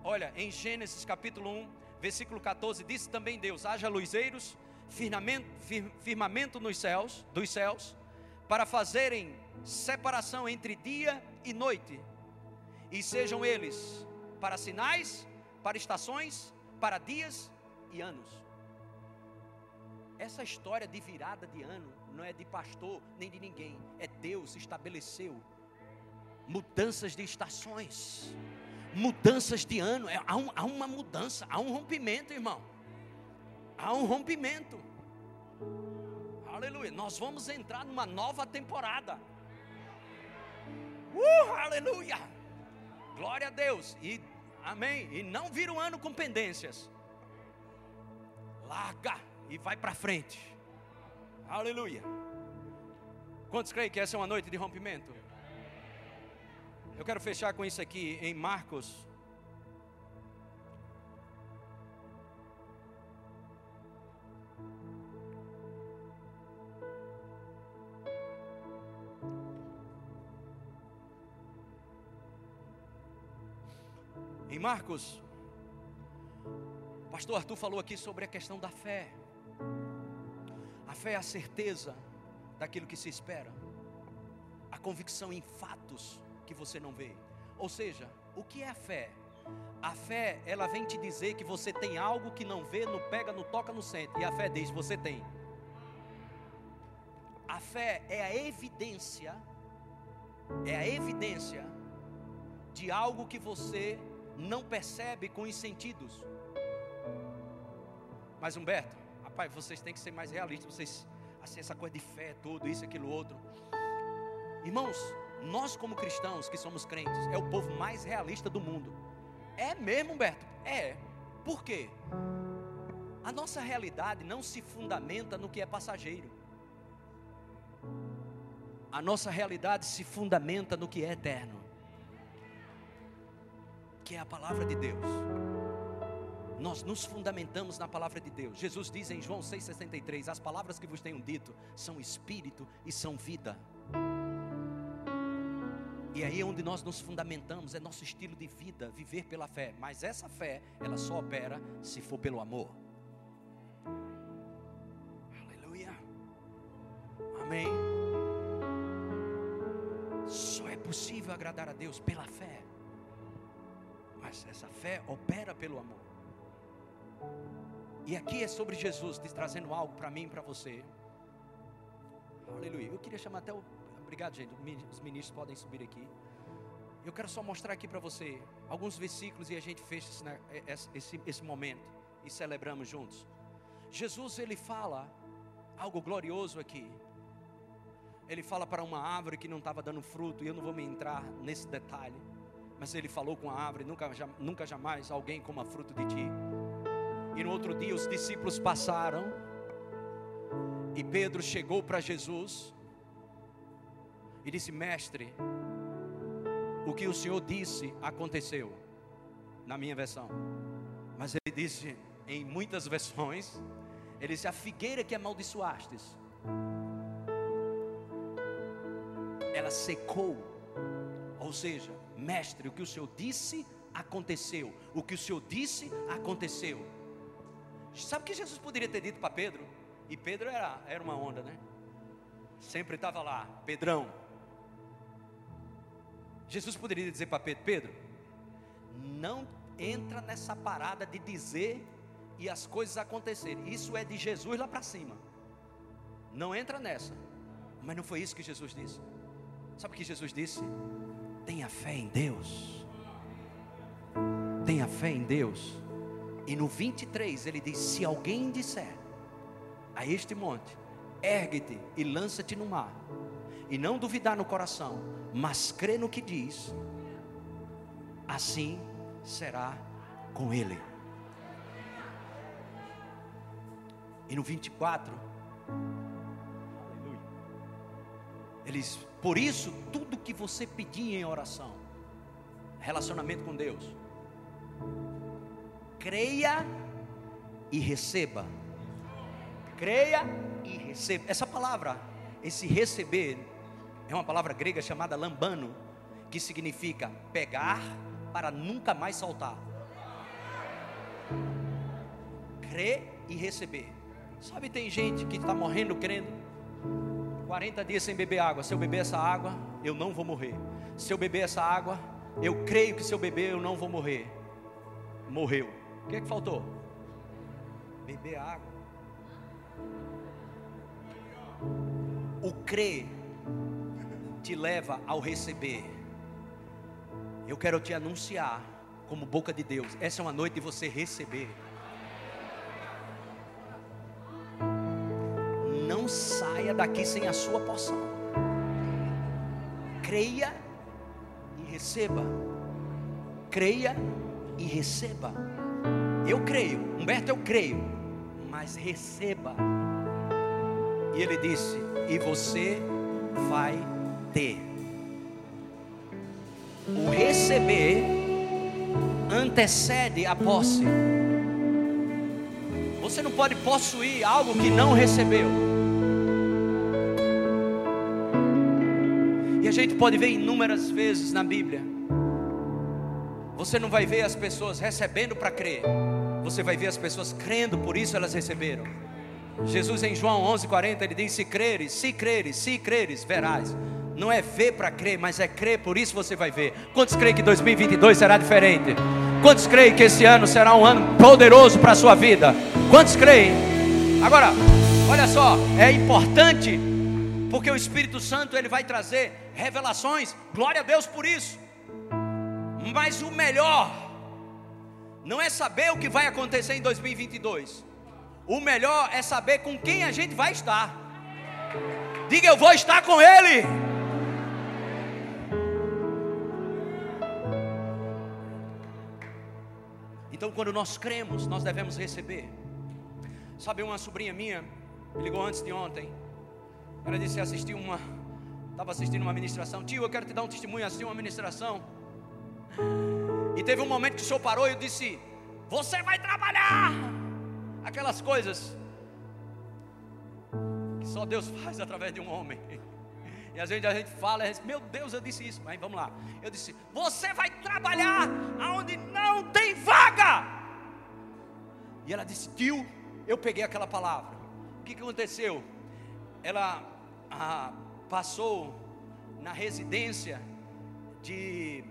Olha, em Gênesis capítulo 1, versículo 14, disse também Deus: haja luzeiros, firmamento, firmamento nos céus, dos céus, para fazerem separação entre dia e noite, e sejam eles para sinais, para estações, para dias e anos. Essa história de virada de ano não é de pastor nem de ninguém, é Deus estabeleceu mudanças de estações mudanças de ano, é, há, um, há uma mudança, há um rompimento, irmão. Há um rompimento. Aleluia. Nós vamos entrar numa nova temporada. Uh, aleluia. Glória a Deus. E amém. E não vira um ano com pendências. Larga e vai para frente. Aleluia. Quantos creem que essa é uma noite de rompimento? Eu quero fechar com isso aqui em Marcos. Em Marcos, o pastor Arthur falou aqui sobre a questão da fé. A fé é a certeza daquilo que se espera, a convicção em fatos que você não vê. Ou seja, o que é a fé? A fé, ela vem te dizer que você tem algo que não vê, não pega, não toca, não sente. E a fé diz: você tem. A fé é a evidência, é a evidência de algo que você não percebe com os sentidos. Mas Humberto, rapaz, vocês têm que ser mais realistas, vocês assim essa coisa de fé, tudo isso, aquilo outro. Irmãos, nós, como cristãos que somos crentes, é o povo mais realista do mundo. É mesmo, Humberto? É. Por quê? A nossa realidade não se fundamenta no que é passageiro. A nossa realidade se fundamenta no que é eterno, que é a palavra de Deus. Nós nos fundamentamos na palavra de Deus. Jesus diz em João 6,63: As palavras que vos tenho dito são espírito e são vida. E aí é onde nós nos fundamentamos, é nosso estilo de vida, viver pela fé. Mas essa fé, ela só opera se for pelo amor. Aleluia. Amém. Só é possível agradar a Deus pela fé. Mas essa fé opera pelo amor. E aqui é sobre Jesus trazendo algo para mim e para você. Aleluia. Eu queria chamar até o Obrigado, gente. Os ministros podem subir aqui. Eu quero só mostrar aqui para você alguns versículos e a gente fecha né, esse, esse, esse momento e celebramos juntos. Jesus ele fala algo glorioso aqui. Ele fala para uma árvore que não estava dando fruto, e eu não vou me entrar nesse detalhe, mas ele falou com a árvore: nunca, nunca jamais alguém coma fruto de ti. E no outro dia os discípulos passaram, e Pedro chegou para Jesus e disse: Mestre, o que o Senhor disse aconteceu, na minha versão. Mas ele disse, em muitas versões, ele disse: A figueira que amaldiçoastes, ela secou. Ou seja, mestre, o que o Senhor disse aconteceu. O que o Senhor disse aconteceu. Sabe o que Jesus poderia ter dito para Pedro? E Pedro era, era uma onda, né? Sempre estava lá, Pedrão, Jesus poderia dizer para Pedro: Pedro, não entra nessa parada de dizer e as coisas acontecerem. Isso é de Jesus lá para cima. Não entra nessa. Mas não foi isso que Jesus disse. Sabe o que Jesus disse? Tenha fé em Deus. Tenha fé em Deus. E no 23 ele diz: Se alguém disser a este monte, ergue-te e lança-te no mar, e não duvidar no coração, mas crê no que diz, assim será com ele. E no 24, eles, por isso, tudo que você pedir em oração, relacionamento com Deus, creia e receba. Creia e receba. Essa palavra, esse receber, é uma palavra grega chamada lambano, que significa pegar para nunca mais soltar. Crer e receber. Sabe, tem gente que está morrendo crendo. 40 dias sem beber água. Se eu beber essa água, eu não vou morrer. Se eu beber essa água, eu creio que se eu beber, eu não vou morrer. Morreu. O que é que faltou? Beber água. O crer te leva ao receber. Eu quero te anunciar, como boca de Deus, essa é uma noite de você receber. Não saia daqui sem a sua porção. Creia e receba. Creia e receba. Eu creio, Humberto, eu creio, mas receba. E ele disse: E você vai ter. O receber antecede a posse. Você não pode possuir algo que não recebeu. E a gente pode ver inúmeras vezes na Bíblia. Você não vai ver as pessoas recebendo para crer. Você vai ver as pessoas crendo, por isso elas receberam. Jesus em João 11:40 ele diz: Se creres, se creres, se creres, verás. Não é ver para crer, mas é crer, por isso você vai ver. Quantos creem que 2022 será diferente? Quantos creem que esse ano será um ano poderoso para a sua vida? Quantos creem? Agora, olha só, é importante, porque o Espírito Santo ele vai trazer revelações, glória a Deus por isso. Mas o melhor não é saber o que vai acontecer em 2022. O melhor é saber com quem a gente vai estar. Diga, eu vou estar com Ele. Então, quando nós cremos, nós devemos receber. Sabe, uma sobrinha minha me ligou antes de ontem. Ela disse: assistiu uma, estava assistindo uma ministração. Tio, eu quero te dar um testemunho. Assisti uma ministração. E teve um momento que o senhor parou e eu disse: Você vai trabalhar. Aquelas coisas que só Deus faz através de um homem. E às vezes a gente fala, meu Deus, eu disse isso, mas vamos lá. Eu disse: Você vai trabalhar aonde não tem vaga. E ela disse: Tio, eu peguei aquela palavra. O que, que aconteceu? Ela ah, passou na residência de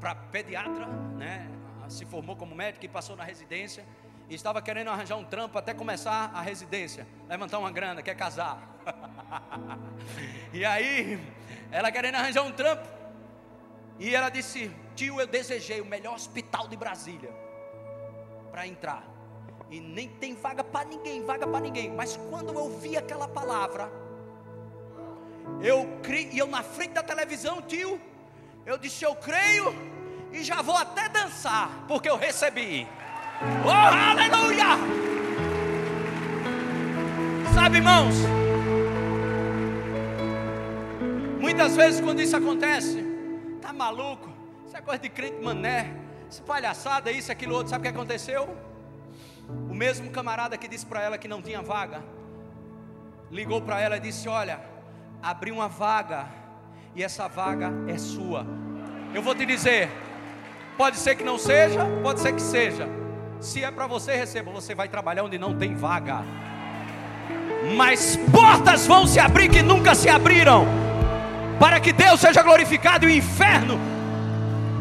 para pediatra, né? Se formou como médico e passou na residência e estava querendo arranjar um trampo até começar a residência, levantar uma grana, quer casar. e aí, ela querendo arranjar um trampo, e ela disse: Tio, eu desejei o melhor hospital de Brasília para entrar, e nem tem vaga para ninguém, vaga para ninguém. Mas quando eu vi aquela palavra, eu criei, eu na frente da televisão, tio, eu disse: Eu creio, e já vou até dançar, porque eu recebi. Oh, aleluia! Sabe, irmãos, muitas vezes quando isso acontece, tá maluco? Isso é coisa de crente mané, isso palhaçada, isso, aquilo outro. Sabe o que aconteceu? O mesmo camarada que disse para ela que não tinha vaga, ligou para ela e disse: Olha, abri uma vaga, e essa vaga é sua. Eu vou te dizer, pode ser que não seja, pode ser que seja. Se é para você, receba. Você vai trabalhar onde não tem vaga. Mas portas vão se abrir que nunca se abriram. Para que Deus seja glorificado e o inferno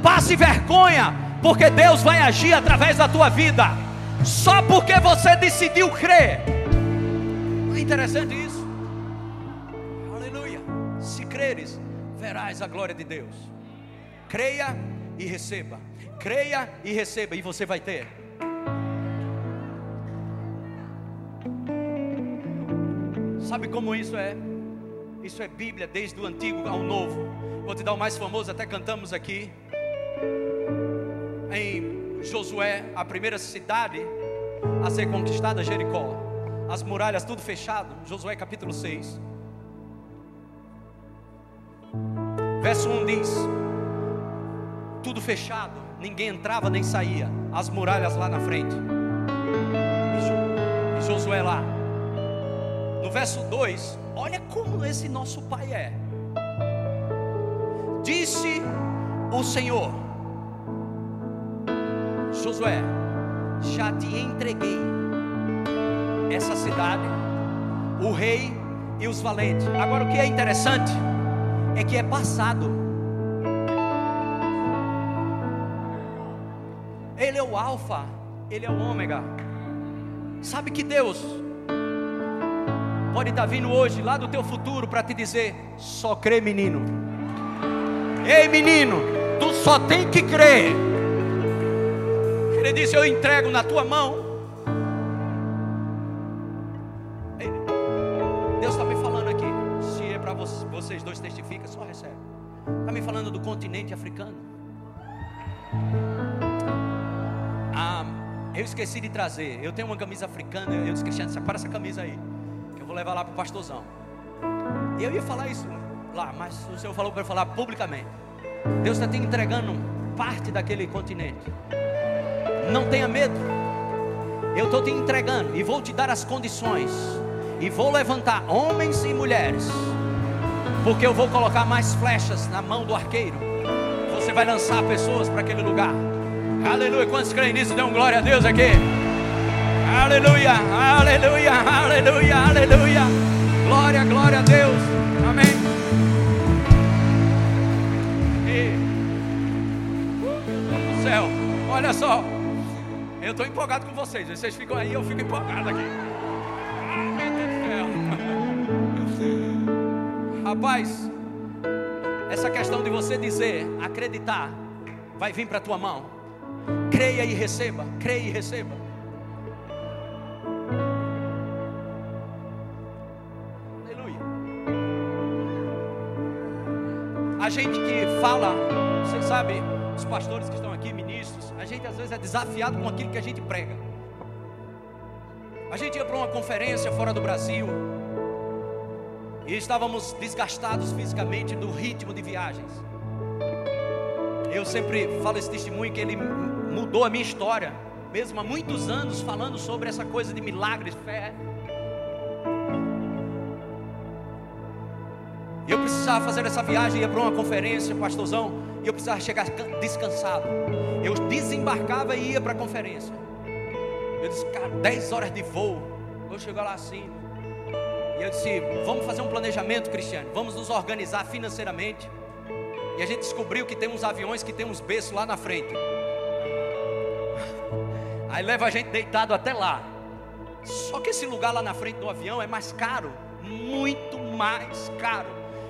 passe vergonha. Porque Deus vai agir através da tua vida. Só porque você decidiu crer. É interessante isso? Aleluia. Se creres, verás a glória de Deus. Creia e receba. Creia e receba, e você vai ter. Sabe como isso é? Isso é Bíblia desde o antigo ao novo. Vou te dar o mais famoso, até cantamos aqui. Em Josué, a primeira cidade a ser conquistada, Jericó. As muralhas tudo fechado. Josué capítulo 6. Verso 1 diz: Tudo fechado, ninguém entrava nem saía. As muralhas lá na frente. E Josué lá no verso 2, olha como esse nosso pai é. Disse o Senhor, Josué, já te entreguei essa cidade, o rei e os valentes. Agora o que é interessante é que é passado. Ele é o alfa, ele é o ômega. Sabe que Deus pode estar tá vindo hoje lá do teu futuro para te dizer: só crê, menino. Ei, menino, tu só tem que crer. Ele disse: Eu entrego na tua mão. Continente africano. Ah, eu esqueci de trazer. Eu tenho uma camisa africana. Eu disse, Cristiano, separa essa camisa aí levar lá para o pastorzão. Eu ia falar isso lá, mas o Senhor falou para eu falar publicamente. Deus está te entregando parte daquele continente. Não tenha medo. Eu estou te entregando e vou te dar as condições. E vou levantar homens e mulheres. Porque eu vou colocar mais flechas na mão do arqueiro. Você vai lançar pessoas para aquele lugar. Aleluia. Quantos creem nisso? Dê um glória a Deus aqui. Aleluia, aleluia, aleluia, aleluia. Glória, glória a Deus. Amém. E, uh, céu, olha só. Eu estou empolgado com vocês. Vocês ficam aí, eu fico empolgado aqui. Ah, meu Deus do céu. Rapaz, essa questão de você dizer, acreditar, vai vir para a tua mão. Creia e receba, creia e receba. A gente que fala, você sabe, os pastores que estão aqui, ministros, a gente às vezes é desafiado com aquilo que a gente prega. A gente ia para uma conferência fora do Brasil e estávamos desgastados fisicamente do ritmo de viagens. Eu sempre falo esse testemunho que ele mudou a minha história, mesmo há muitos anos falando sobre essa coisa de milagres, fé. Eu precisava fazer essa viagem, ia para uma conferência, pastorzão, e eu precisava chegar descansado. Eu desembarcava e ia para a conferência. Eu disse, cara, 10 horas de voo. Eu chegar lá assim. E eu disse, vamos fazer um planejamento, Cristiano. Vamos nos organizar financeiramente. E a gente descobriu que tem uns aviões que tem uns berços lá na frente. Aí leva a gente deitado até lá. Só que esse lugar lá na frente do avião é mais caro. Muito mais caro.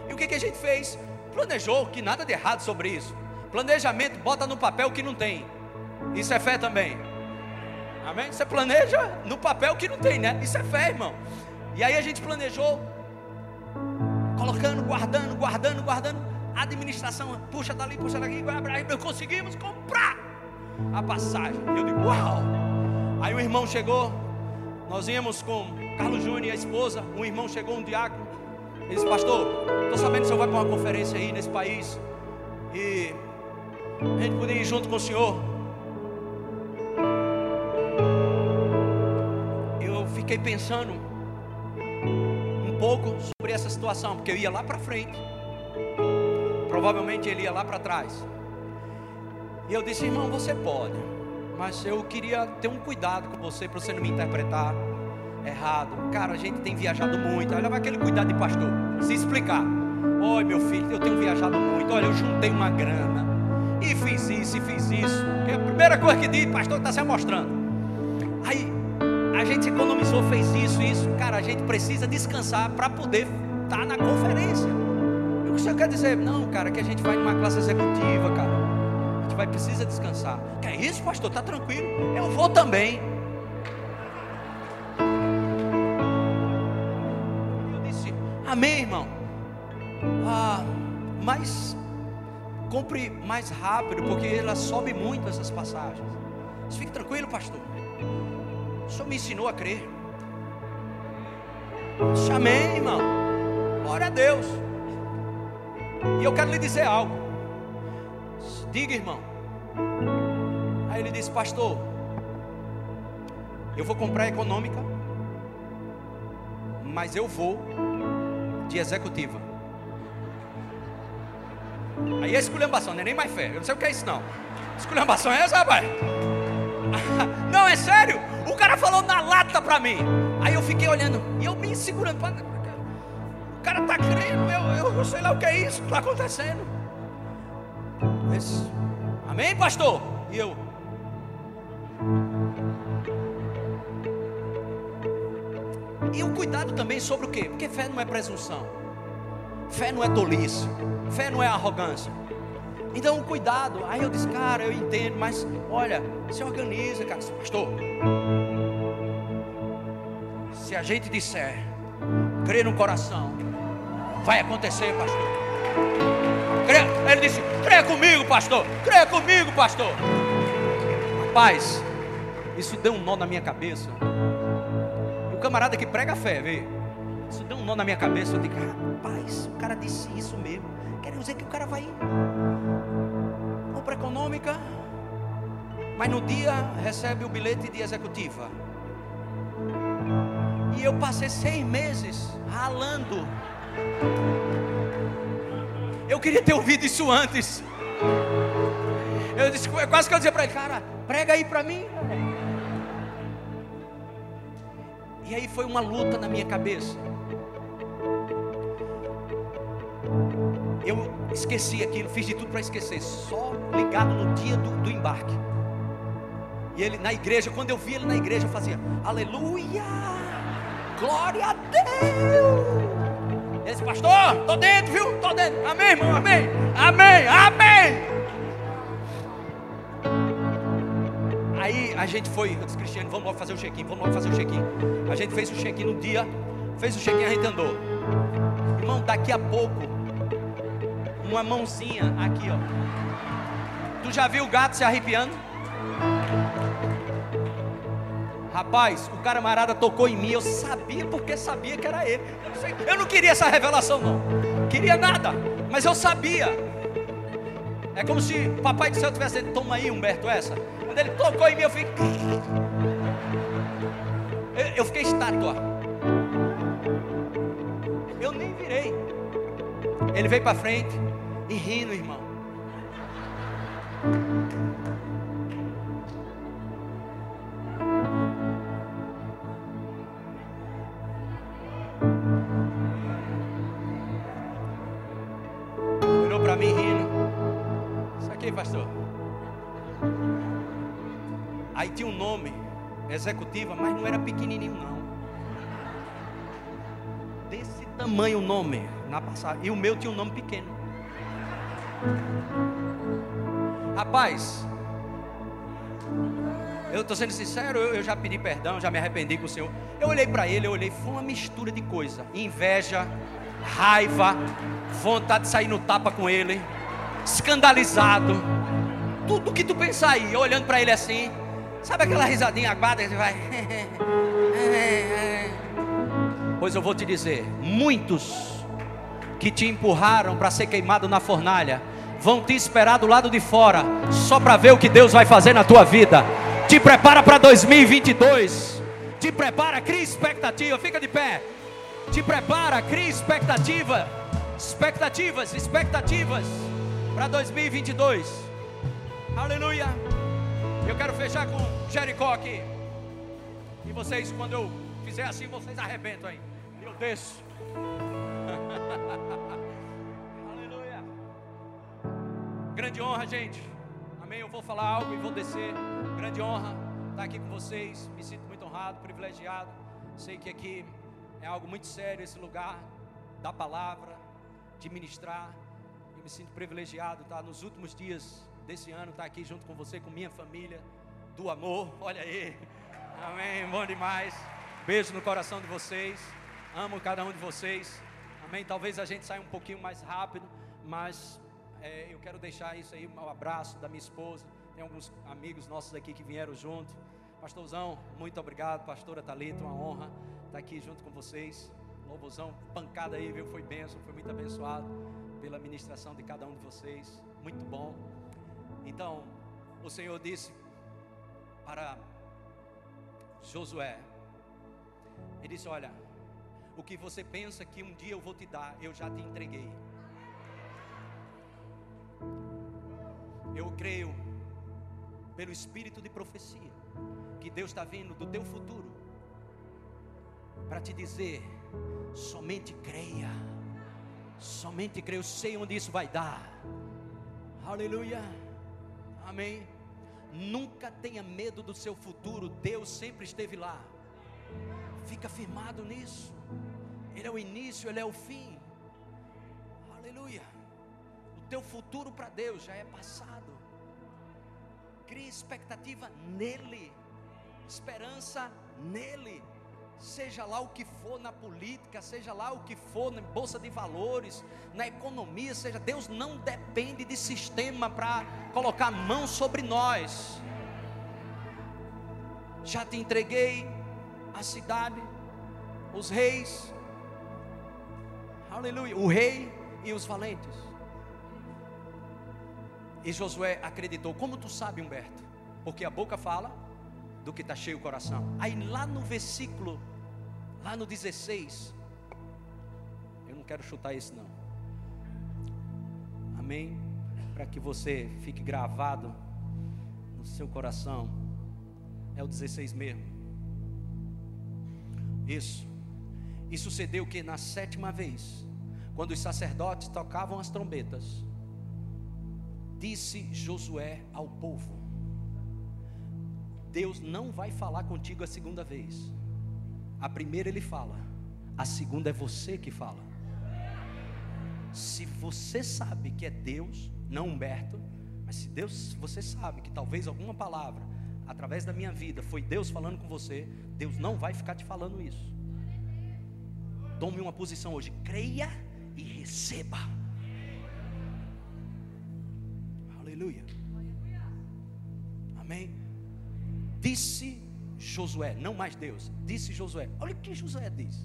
E o que, que a gente fez? Planejou que nada de errado sobre isso. Planejamento bota no papel que não tem. Isso é fé também. Amém? Você planeja no papel que não tem, né? Isso é fé, irmão. E aí a gente planejou, colocando, guardando, guardando, guardando. A administração puxa dali, puxa daqui, conseguimos comprar a passagem. Eu digo, uau! Aí o irmão chegou, nós íamos com Carlos Júnior e a esposa. Um irmão chegou, um diácono. Ele disse, pastor, estou sabendo que o senhor vai para uma conferência aí nesse país. E a gente podia ir junto com o senhor. Eu fiquei pensando um pouco sobre essa situação, porque eu ia lá para frente. Provavelmente ele ia lá para trás. E eu disse, irmão, você pode, mas eu queria ter um cuidado com você para você não me interpretar errado. Cara, a gente tem viajado muito. Olha, aquele cuidado de pastor. Se explicar. Oi, meu filho, eu tenho viajado muito. Olha, eu juntei uma grana. E fiz isso, e fiz isso. Que é a primeira coisa que diz, pastor, está se amostrando. A gente economizou, fez isso, isso. Cara, a gente precisa descansar para poder estar tá na conferência. E o que o senhor quer dizer? Não, cara, que a gente vai numa classe executiva, cara. A gente vai, precisa descansar. Que é isso, pastor? Tá tranquilo. Eu vou também. Amém, irmão? Ah, mas compre mais rápido, porque ela sobe muito essas passagens. Mas fique tranquilo, pastor. O Senhor me ensinou a crer. Amém, irmão. Glória a Deus. E eu quero lhe dizer algo. Diga, irmão. Aí ele disse, pastor, eu vou comprar econômica, mas eu vou de executiva. Aí é esculhambação, não é nem mais fé. Eu não sei o que é isso não. Esculhambação é essa, rapaz? Não, é sério. Cara falou na lata pra mim. Aí eu fiquei olhando. E eu me segurando. O cara tá crendo. Eu, eu, sei lá o que é isso que está acontecendo. Amém, pastor? E eu. E o cuidado também sobre o quê? Porque fé não é presunção. Fé não é tolice. Fé não é arrogância. Então, cuidado. Aí eu disse, cara, eu entendo, mas olha, se organiza, cara. Pastor, se a gente disser, crê no coração, vai acontecer, pastor. Ele disse, crê comigo, pastor. Crê comigo, pastor. Rapaz, isso deu um nó na minha cabeça. O camarada que prega a fé, vê. Isso deu um nó na minha cabeça. Eu digo, rapaz, o cara disse isso mesmo. Quer dizer que o cara vai compra econômica, mas no dia recebe o bilhete de executiva. E eu passei seis meses ralando. Eu queria ter ouvido isso antes. Eu disse, quase que eu dizia para ele, cara, prega aí para mim. E aí foi uma luta na minha cabeça. Eu esqueci aquilo, fiz de tudo para esquecer, só ligado no dia do, do, embarque. E ele na igreja, quando eu vi ele na igreja, eu fazia aleluia, glória a Deus. Ele disse, pastor, tô dentro, viu? Tô dentro. Amém, irmão, amém, amém, amém. Aí a gente foi, eu disse, Cristiano, vamos logo fazer o check-in, vamos logo fazer o check-in. A gente fez o check-in no dia, fez o check-in, a gente andou. Irmão, daqui a pouco, uma mãozinha aqui, ó, Tu já viu o gato se arrepiando? Rapaz, o camarada tocou em mim, eu sabia porque sabia que era ele. Eu não, queria essa revelação, não. Queria nada, mas eu sabia. É como se o papai do céu tivesse dito, toma aí, Humberto, essa. Quando ele tocou em mim, eu fiquei. Eu, eu fiquei estátua. Eu nem virei. Ele veio para frente e rindo, irmão. Executiva, mas não era pequenininho não. Desse tamanho o nome na passagem. E o meu tinha um nome pequeno. Rapaz, eu estou sendo sincero, eu, eu, já pedi perdão, já me arrependi com o Senhor. Eu olhei para ele, eu olhei, foi uma mistura de coisa: inveja, raiva, vontade de sair no tapa com ele, escandalizado. Tudo que tu pensar aí, eu olhando para ele assim, sabe aquela risadinha aguada que você vai. pois eu vou te dizer: muitos que te empurraram para ser queimado na fornalha vão te esperar do lado de fora, só para ver o que Deus vai fazer na tua vida. Te prepara para 2022. Te prepara, cria expectativa. Fica de pé. Te prepara, cria expectativa. Expectativas, expectativas para 2022. Aleluia. Eu quero fechar com Jericó aqui. E vocês, quando eu fizer assim, vocês arrebentam aí. Eu desço. Aleluia. Grande honra, gente. Amém. Eu vou falar algo e vou descer. Grande honra estar aqui com vocês. Me sinto muito honrado, privilegiado. Sei que aqui é algo muito sério esse lugar da palavra, de ministrar. Eu me sinto privilegiado estar nos últimos dias desse ano, estar aqui junto com você, com minha família, do amor. Olha aí. Amém. Bom demais. Beijo no coração de vocês. Amo cada um de vocês. Amém. Talvez a gente saia um pouquinho mais rápido, mas é, eu quero deixar isso aí, um abraço da minha esposa. Tem alguns amigos nossos aqui que vieram junto. Pastorzão, muito obrigado. Pastora Talita, uma honra estar aqui junto com vocês. Louvozão, pancada aí, viu? Foi bênção, foi muito abençoado pela ministração de cada um de vocês. Muito bom. Então, o Senhor disse para Josué: Ele disse: Olha, o que você pensa que um dia eu vou te dar, eu já te entreguei. Eu creio, pelo espírito de profecia, que Deus está vindo do teu futuro para te dizer: somente creia, somente creia. Eu sei onde isso vai dar. Aleluia, amém. Nunca tenha medo do seu futuro, Deus sempre esteve lá. Fica firmado nisso. Ele é o início, ele é o fim. Aleluia. O teu futuro para Deus já é passado. Crie expectativa nele, esperança nele. Seja lá o que for na política, seja lá o que for na bolsa de valores, na economia, seja Deus não depende de sistema para colocar mão sobre nós. Já te entreguei a cidade, os reis, aleluia, o rei e os valentes. E Josué acreditou. Como tu sabe, Humberto? Porque a boca fala do que está cheio o coração. Aí lá no versículo, lá no 16, eu não quero chutar isso não. Amém? Para que você fique gravado no seu coração. É o 16 mesmo. Isso. E sucedeu que na sétima vez, quando os sacerdotes tocavam as trombetas, disse Josué ao povo: Deus não vai falar contigo a segunda vez. A primeira ele fala, a segunda é você que fala. Se você sabe que é Deus, não Humberto, mas se Deus, você sabe que talvez alguma palavra através da minha vida foi Deus falando com você, Deus não vai ficar te falando isso. Tome uma posição hoje, creia e receba. Aleluia. Amém? Disse Josué, não mais Deus, disse Josué. Olha o que Josué diz.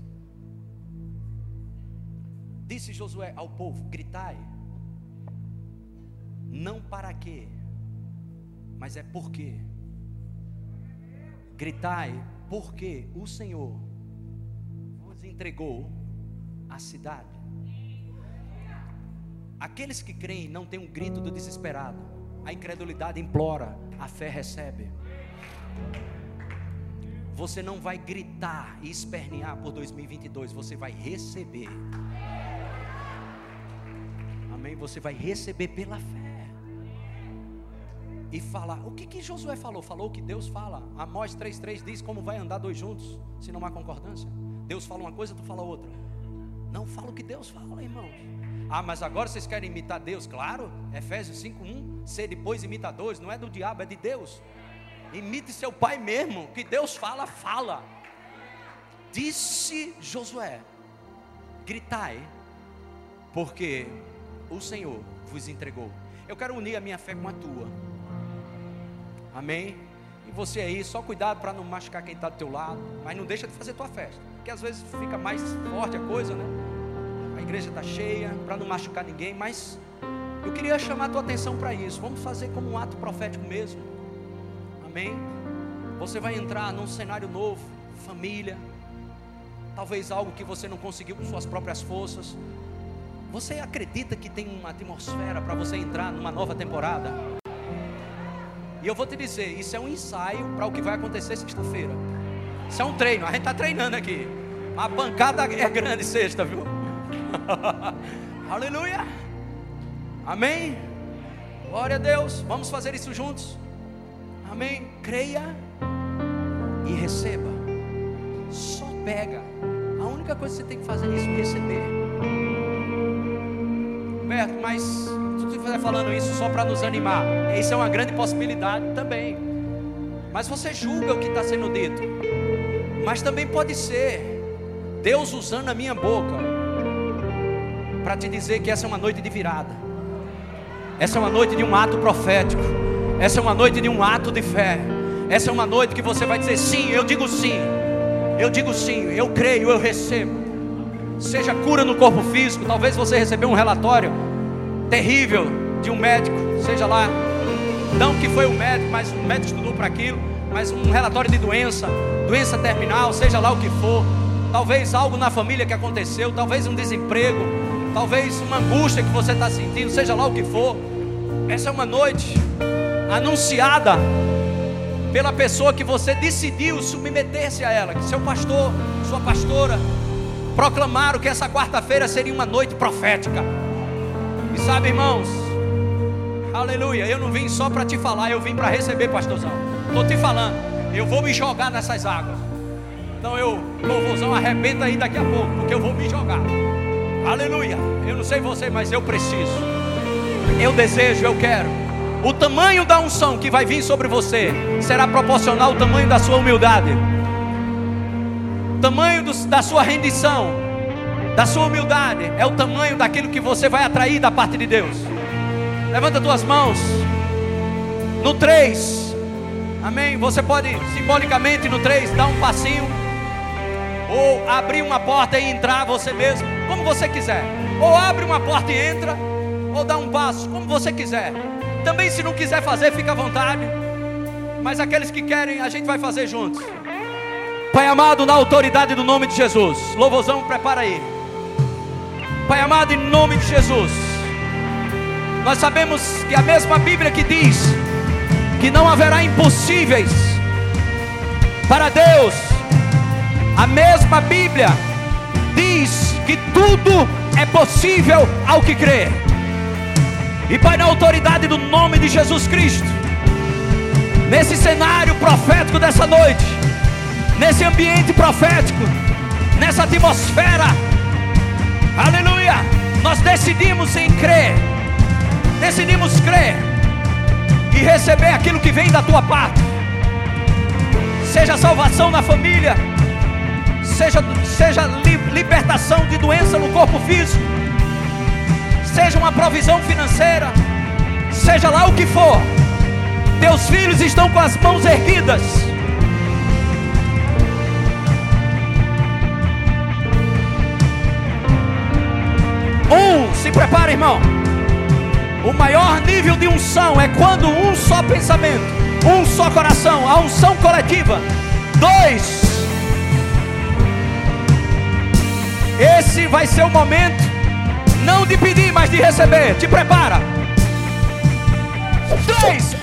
Disse Josué ao povo: gritai, não para quê, mas é porque. Gritai, porque o Senhor vos entregou a cidade. Aqueles que creem não têm um grito do desesperado. A incredulidade implora, a fé recebe. Você não vai gritar e espernear por 2022, você vai receber. Amém? Você vai receber pela fé. E falar. O que, que Josué falou? Falou o que Deus fala. Amós 3,3 diz como vai andar dois juntos, se não há concordância. Deus fala uma coisa, tu fala outra. Não fala o que Deus fala, irmãos. Ah, mas agora vocês querem imitar Deus? Claro, Efésios 5:1, ser depois imitadores, não é do diabo, é de Deus. Imite seu pai mesmo, que Deus fala, fala. Disse Josué: Gritai, porque o Senhor vos entregou. Eu quero unir a minha fé com a tua. Amém? E você aí, só cuidado para não machucar quem está do teu lado, mas não deixa de fazer tua festa, porque às vezes fica mais forte a coisa, né? A igreja está cheia, para não machucar ninguém, mas eu queria chamar a tua atenção para isso. Vamos fazer como um ato profético mesmo. Amém? Você vai entrar num cenário novo, família, talvez algo que você não conseguiu com suas próprias forças. Você acredita que tem uma atmosfera para você entrar numa nova temporada? E eu vou te dizer, isso é um ensaio para o que vai acontecer sexta-feira. Isso é um treino, a gente está treinando aqui. A pancada é grande sexta, viu? Aleluia. Amém. Glória a Deus. Vamos fazer isso juntos. Amém? Creia e receba. Só pega. A única coisa que você tem que fazer é isso, receber. Roberto, mas você estiver falando isso só para nos animar, isso é uma grande possibilidade também. Mas você julga o que está sendo dito. Mas também pode ser Deus usando a minha boca para te dizer que essa é uma noite de virada. Essa é uma noite de um ato profético. Essa é uma noite de um ato de fé. Essa é uma noite que você vai dizer sim, eu digo sim. Eu digo sim, eu creio, eu recebo. Seja cura no corpo físico, talvez você recebeu um relatório terrível de um médico, seja lá, não que foi o médico, mas o médico estudou para aquilo, mas um relatório de doença, doença terminal, seja lá o que for, talvez algo na família que aconteceu, talvez um desemprego, talvez uma angústia que você está sentindo, seja lá o que for. Essa é uma noite anunciada pela pessoa que você decidiu submeter-se a ela, que seu pastor, sua pastora, proclamaram que essa quarta-feira seria uma noite profética. E sabe, irmãos, aleluia, eu não vim só para te falar, eu vim para receber, pastorzão. Estou te falando, eu vou me jogar nessas águas. Então eu, louvorzão, arrebenta aí daqui a pouco, porque eu vou me jogar. Aleluia. Eu não sei você, mas eu preciso. Eu desejo, eu quero. O tamanho da unção que vai vir sobre você será proporcional ao tamanho da sua humildade, o tamanho do, da sua rendição, da sua humildade, é o tamanho daquilo que você vai atrair da parte de Deus. Levanta tuas mãos. No 3, amém. Você pode simbolicamente no 3 dar um passinho, ou abrir uma porta e entrar você mesmo, como você quiser. Ou abre uma porta e entra, ou dá um passo, como você quiser. Também, se não quiser fazer, fica à vontade. Mas aqueles que querem, a gente vai fazer juntos. Pai amado, na autoridade do nome de Jesus. Louvozão, prepara aí. Pai amado, em nome de Jesus. Nós sabemos que a mesma Bíblia que diz que não haverá impossíveis para Deus, a mesma Bíblia diz que tudo é possível ao que crê. E Pai, na autoridade do nome de Jesus Cristo, nesse cenário profético dessa noite, nesse ambiente profético, nessa atmosfera, aleluia, nós decidimos em crer, decidimos crer e receber aquilo que vem da tua parte, seja salvação na família, seja, seja libertação de doença no corpo físico seja uma provisão financeira, seja lá o que for, Teus filhos estão com as mãos erguidas. Um, se prepara, irmão. O maior nível de unção é quando um só pensamento, um só coração, a unção coletiva. Dois, esse vai ser o momento, não de pedir, mas de receber. Te prepara. Três,